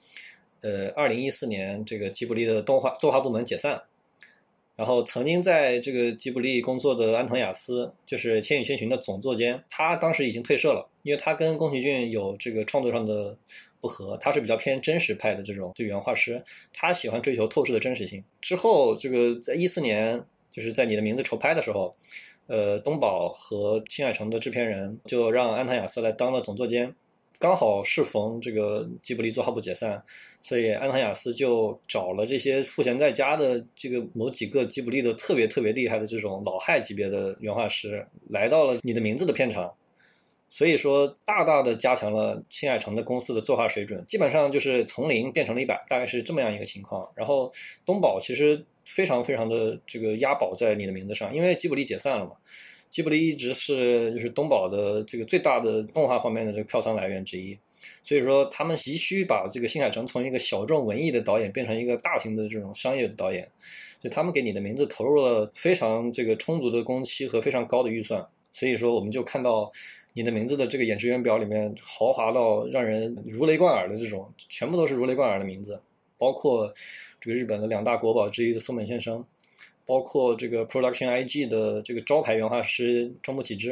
呃，二零一四年，这个吉卜力的动画作画部门解散，然后曾经在这个吉卜力工作的安藤雅思，就是《千与千寻》的总作监，他当时已经退社了，因为他跟宫崎骏有这个创作上的不合，他是比较偏真实派的这种对原画师，他喜欢追求透视的真实性。之后，这个在一四年，就是在你的名字筹拍的时候，呃，东宝和新海诚的制片人就让安藤雅思来当了总作监。刚好适逢这个吉卜力作画部解散，所以安藤雅思就找了这些赋闲在家的这个某几个吉卜力的特别特别厉害的这种老害级别的原画师，来到了你的名字的片场，所以说大大的加强了新海诚的公司的作画水准，基本上就是从零变成了一百，大概是这么样一个情况。然后东宝其实非常非常的这个押宝在你的名字上，因为吉卜力解散了嘛。吉卜力一直是就是东宝的这个最大的动画方面的这个票仓来源之一，所以说他们急需把这个新海诚从一个小众文艺的导演变成一个大型的这种商业的导演，就他们给你的名字投入了非常这个充足的工期和非常高的预算，所以说我们就看到你的名字的这个演职员表里面豪华到让人如雷贯耳的这种，全部都是如雷贯耳的名字，包括这个日本的两大国宝之一的松本先生，包括这个 Production IG 的这个招牌原画师中部启之，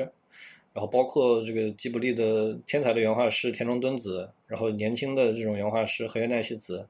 然后包括这个吉卜力的天才的原画师田中敦子，然后年轻的这种原画师河原奈绪子。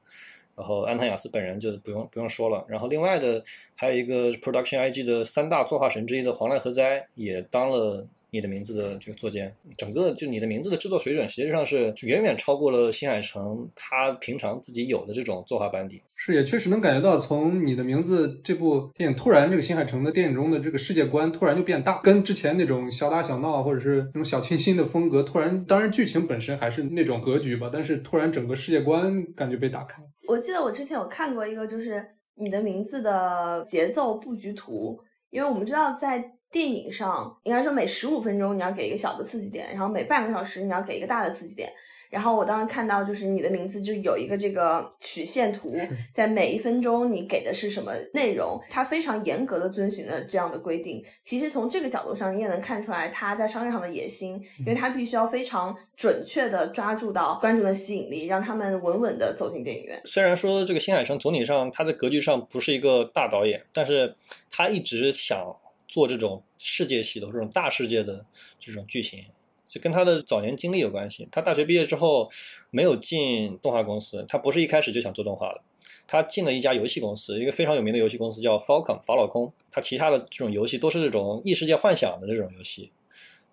然后安藤雅思本人就不用不用说了，然后另外的还有一个 Production IG 的三大作画神之一的黄濑和哉也当了你的名字的这个作监，整个就你的名字的制作水准实际上是远远超过了新海诚他平常自己有的这种作画班底。是，也确实能感觉到，从你的名字这部电影突然，这个新海诚的电影中的这个世界观突然就变大，跟之前那种小打小闹或者是那种小清新的风格突然，当然剧情本身还是那种格局吧，但是突然整个世界观感觉被打开。我记得我之前有看过一个，就是你的名字的节奏布局图，因为我们知道在电影上，应该说每十五分钟你要给一个小的刺激点，然后每半个小时你要给一个大的刺激点。然后我当时看到，就是你的名字就有一个这个曲线图，在每一分钟你给的是什么内容，它非常严格的遵循了这样的规定。其实从这个角度上，你也能看出来他在商业上的野心，因为他必须要非常准确的抓住到观众的吸引力，让他们稳稳的走进电影院。虽然说这个新海诚总体上他在格局上不是一个大导演，但是他一直想做这种世界系的这种大世界的这种剧情。就跟他的早年经历有关系。他大学毕业之后没有进动画公司，他不是一开始就想做动画的。他进了一家游戏公司，一个非常有名的游戏公司叫 Falcon 法老空。他其他的这种游戏都是这种异世界幻想的这种游戏。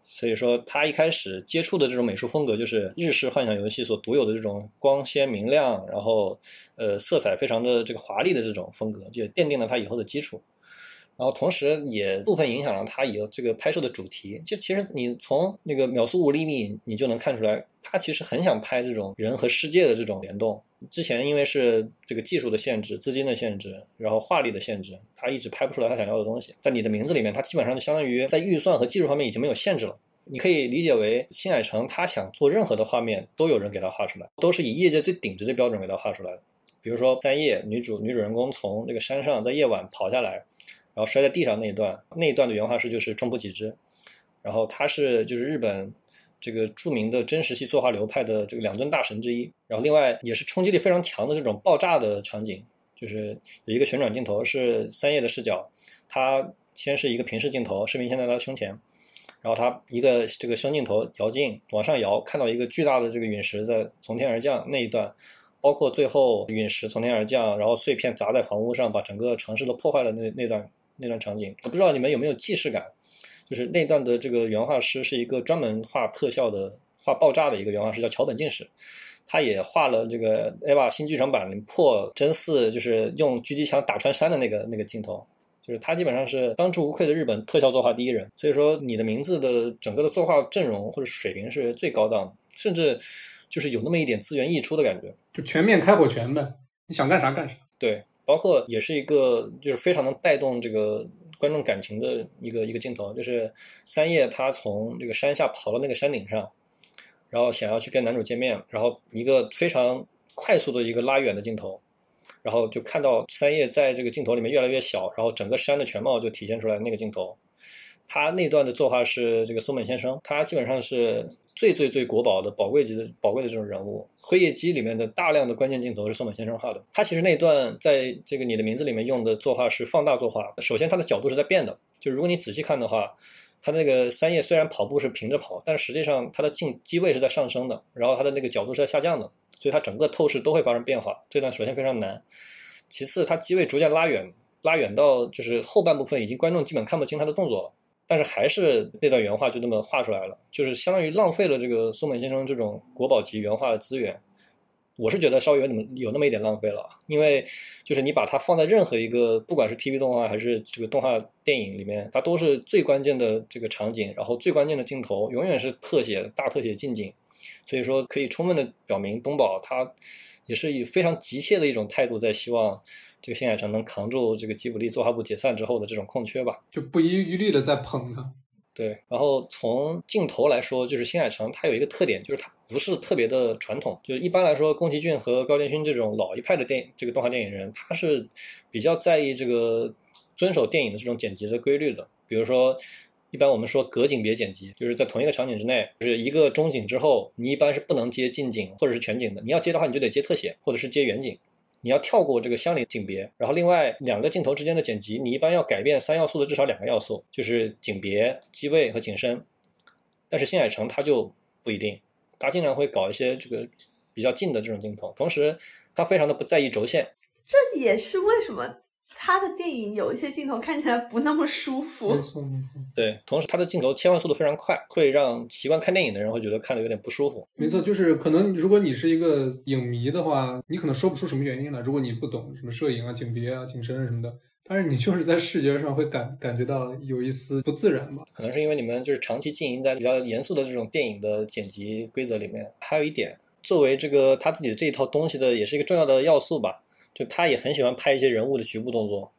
所以说，他一开始接触的这种美术风格就是日式幻想游戏所独有的这种光鲜明亮，然后呃色彩非常的这个华丽的这种风格，就奠定了他以后的基础。然后同时也部分影响了他以后这个拍摄的主题。就其实你从那个秒速五厘米，你就能看出来，他其实很想拍这种人和世界的这种联动。之前因为是这个技术的限制、资金的限制，然后画力的限制，他一直拍不出来他想要的东西。在你的名字里面，他基本上就相当于在预算和技术方面已经没有限制了。你可以理解为新海诚他想做任何的画面，都有人给他画出来，都是以业界最顶级的标准给他画出来的。比如说在夜女主女主人公从那个山上在夜晚跑下来。然后摔在地上那一段，那一段的原画师就是中部几之，然后他是就是日本这个著名的真实系作画流派的这个两尊大神之一。然后另外也是冲击力非常强的这种爆炸的场景，就是有一个旋转镜头是三叶的视角，他先是一个平视镜头，视频先在他胸前，然后他一个这个升镜头摇镜往上摇，看到一个巨大的这个陨石在从天而降那一段，包括最后陨石从天而降，然后碎片砸在房屋上，把整个城市都破坏了那那段。那段场景，我不知道你们有没有既视感，就是那段的这个原画师是一个专门画特效的、画爆炸的一个原画师，叫桥本进史，他也画了这个《EVA》新剧场版破真四，就是用狙击枪打穿山的那个那个镜头，就是他基本上是当之无愧的日本特效作画第一人。所以说，你的名字的整个的作画阵容或者水平是最高档，甚至就是有那么一点资源溢出的感觉，就全面开火权呗，你想干啥干啥。对。包括也是一个，就是非常能带动这个观众感情的一个一个镜头，就是三叶他从这个山下跑到那个山顶上，然后想要去跟男主见面，然后一个非常快速的一个拉远的镜头，然后就看到三叶在这个镜头里面越来越小，然后整个山的全貌就体现出来那个镜头。他那段的作画是这个松本先生，他基本上是。最最最国宝的宝贵级的宝贵的这种人物，《辉夜姬》里面的大量的关键镜头是松本先生画的。他其实那段在这个你的名字里面用的作画是放大作画。首先，它的角度是在变的，就如果你仔细看的话，他那个三叶虽然跑步是平着跑，但实际上它的镜机位是在上升的，然后它的那个角度是在下降的，所以它整个透视都会发生变化。这段首先非常难，其次它机位逐渐拉远，拉远到就是后半部分已经观众基本看不清他的动作了。但是还是那段原画就那么画出来了，就是相当于浪费了这个松本先生这种国宝级原画的资源。我是觉得稍微有那么有那么一点浪费了，因为就是你把它放在任何一个不管是 TV 动画还是这个动画电影里面，它都是最关键的这个场景，然后最关键的镜头永远是特写大特写近景，所以说可以充分的表明东宝他也是以非常急切的一种态度在希望。这个新海诚能扛住这个吉卜力作画部解散之后的这种空缺吧？就不遗余力的在捧他。对，然后从镜头来说，就是新海诚他有一个特点，就是他不是特别的传统。就是一般来说，宫崎骏和高田勋这种老一派的电影这个动画电影人，他是比较在意这个遵守电影的这种剪辑的规律的。比如说，一般我们说隔景别剪辑，就是在同一个场景之内，就是一个中景之后，你一般是不能接近景或者是全景的。你要接的话，你就得接特写或者是接远景。你要跳过这个相邻景别，然后另外两个镜头之间的剪辑，你一般要改变三要素的至少两个要素，就是景别、机位和景深。但是新海诚他就不一定，他经常会搞一些这个比较近的这种镜头，同时他非常的不在意轴线。这也是为什么。他的电影有一些镜头看起来不那么舒服，没错没错。对，同时他的镜头切换速度非常快，会让习惯看电影的人会觉得看的有点不舒服。没错，就是可能如果你是一个影迷的话，你可能说不出什么原因来。如果你不懂什么摄影啊、景别啊、景深什么的，但是你就是在视觉上会感感觉到有一丝不自然吧？可能是因为你们就是长期经营在比较严肃的这种电影的剪辑规则里面。还有一点，作为这个他自己的这一套东西的，也是一个重要的要素吧。就他也很喜欢拍一些人物的局部动作，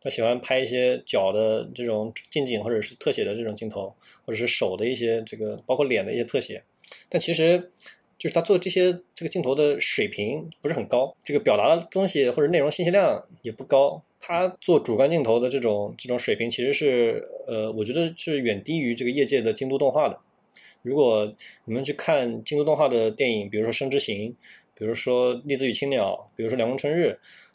他喜欢拍一些脚的这种近景或者是特写的这种镜头，或者是手的一些这个包括脸的一些特写。但其实就是他做这些这个镜头的水平不是很高，这个表达的东西或者内容信息量也不高。他做主观镜头的这种这种水平其实是呃，我觉得是远低于这个业界的京都动画的。如果你们去看京都动画的电影，比如说《生之行》。比如说《栗子与青鸟》，比如说《凉宫春日》，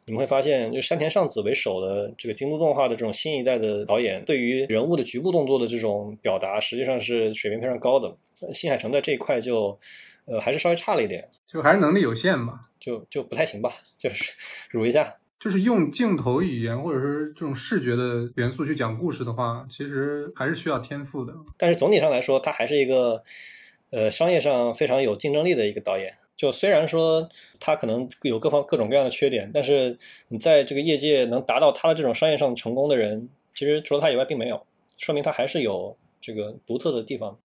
你们会发现，就山田尚子为首的这个京都动画的这种新一代的导演，对于人物的局部动作的这种表达，实际上是水平非常高的。新海诚在这一块就，呃，还是稍微差了一点，就还是能力有限吧，就就不太行吧，就是 辱一下，就是用镜头语言或者是这种视觉的元素去讲故事的话，其实还是需要天赋的。但是总体上来说，他还是一个，呃，商业上非常有竞争力的一个导演。就虽然说他可能有各方各种各样的缺点，但是你在这个业界能达到他的这种商业上成功的人，其实除了他以外并没有，说明他还是有这个独特的地方。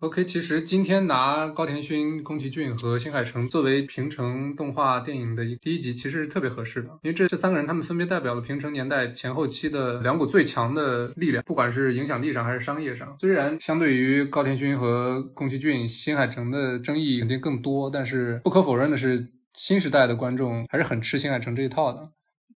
OK，其实今天拿高田勋、宫崎骏和新海诚作为平成动画电影的第一集，其实是特别合适的，因为这这三个人他们分别代表了平成年代前后期的两股最强的力量，不管是影响力上还是商业上。虽然相对于高田勋和宫崎骏，新海诚的争议肯定更多，但是不可否认的是，新时代的观众还是很吃新海诚这一套的。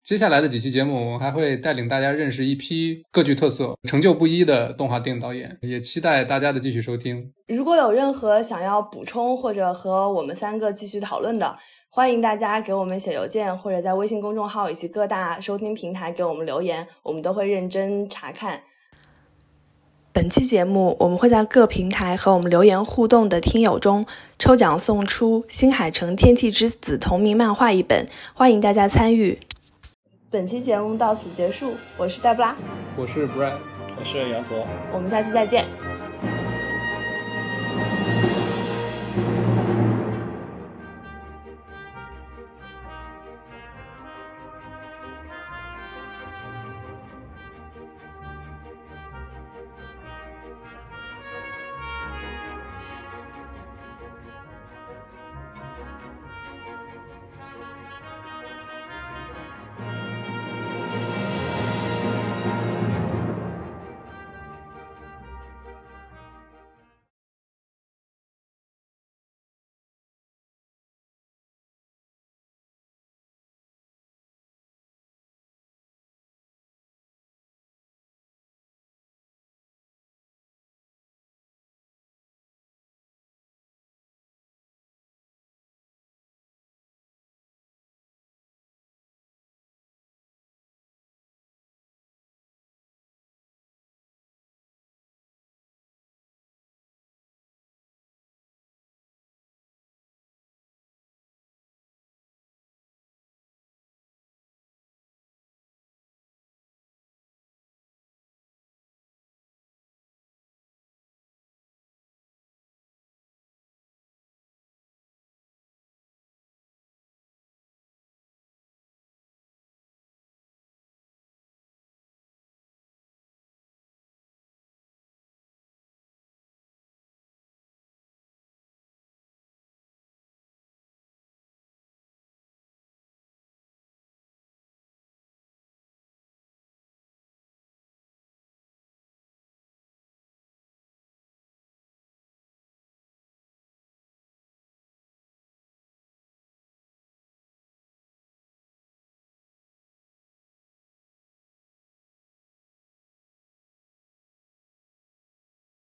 接下来的几期节目，我们还会带领大家认识一批各具特色、成就不一的动画电影导演，也期待大家的继续收听。如果有任何想要补充或者和我们三个继续讨论的，欢迎大家给我们写邮件，或者在微信公众号以及各大收听平台给我们留言，我们都会认真查看。本期节目，我们会在各平台和我们留言互动的听友中抽奖送出《新海诚天气之子》同名漫画一本，欢迎大家参与。本期节目到此结束，我是黛布拉，我是 Brad，我是羊驼，我们下期再见。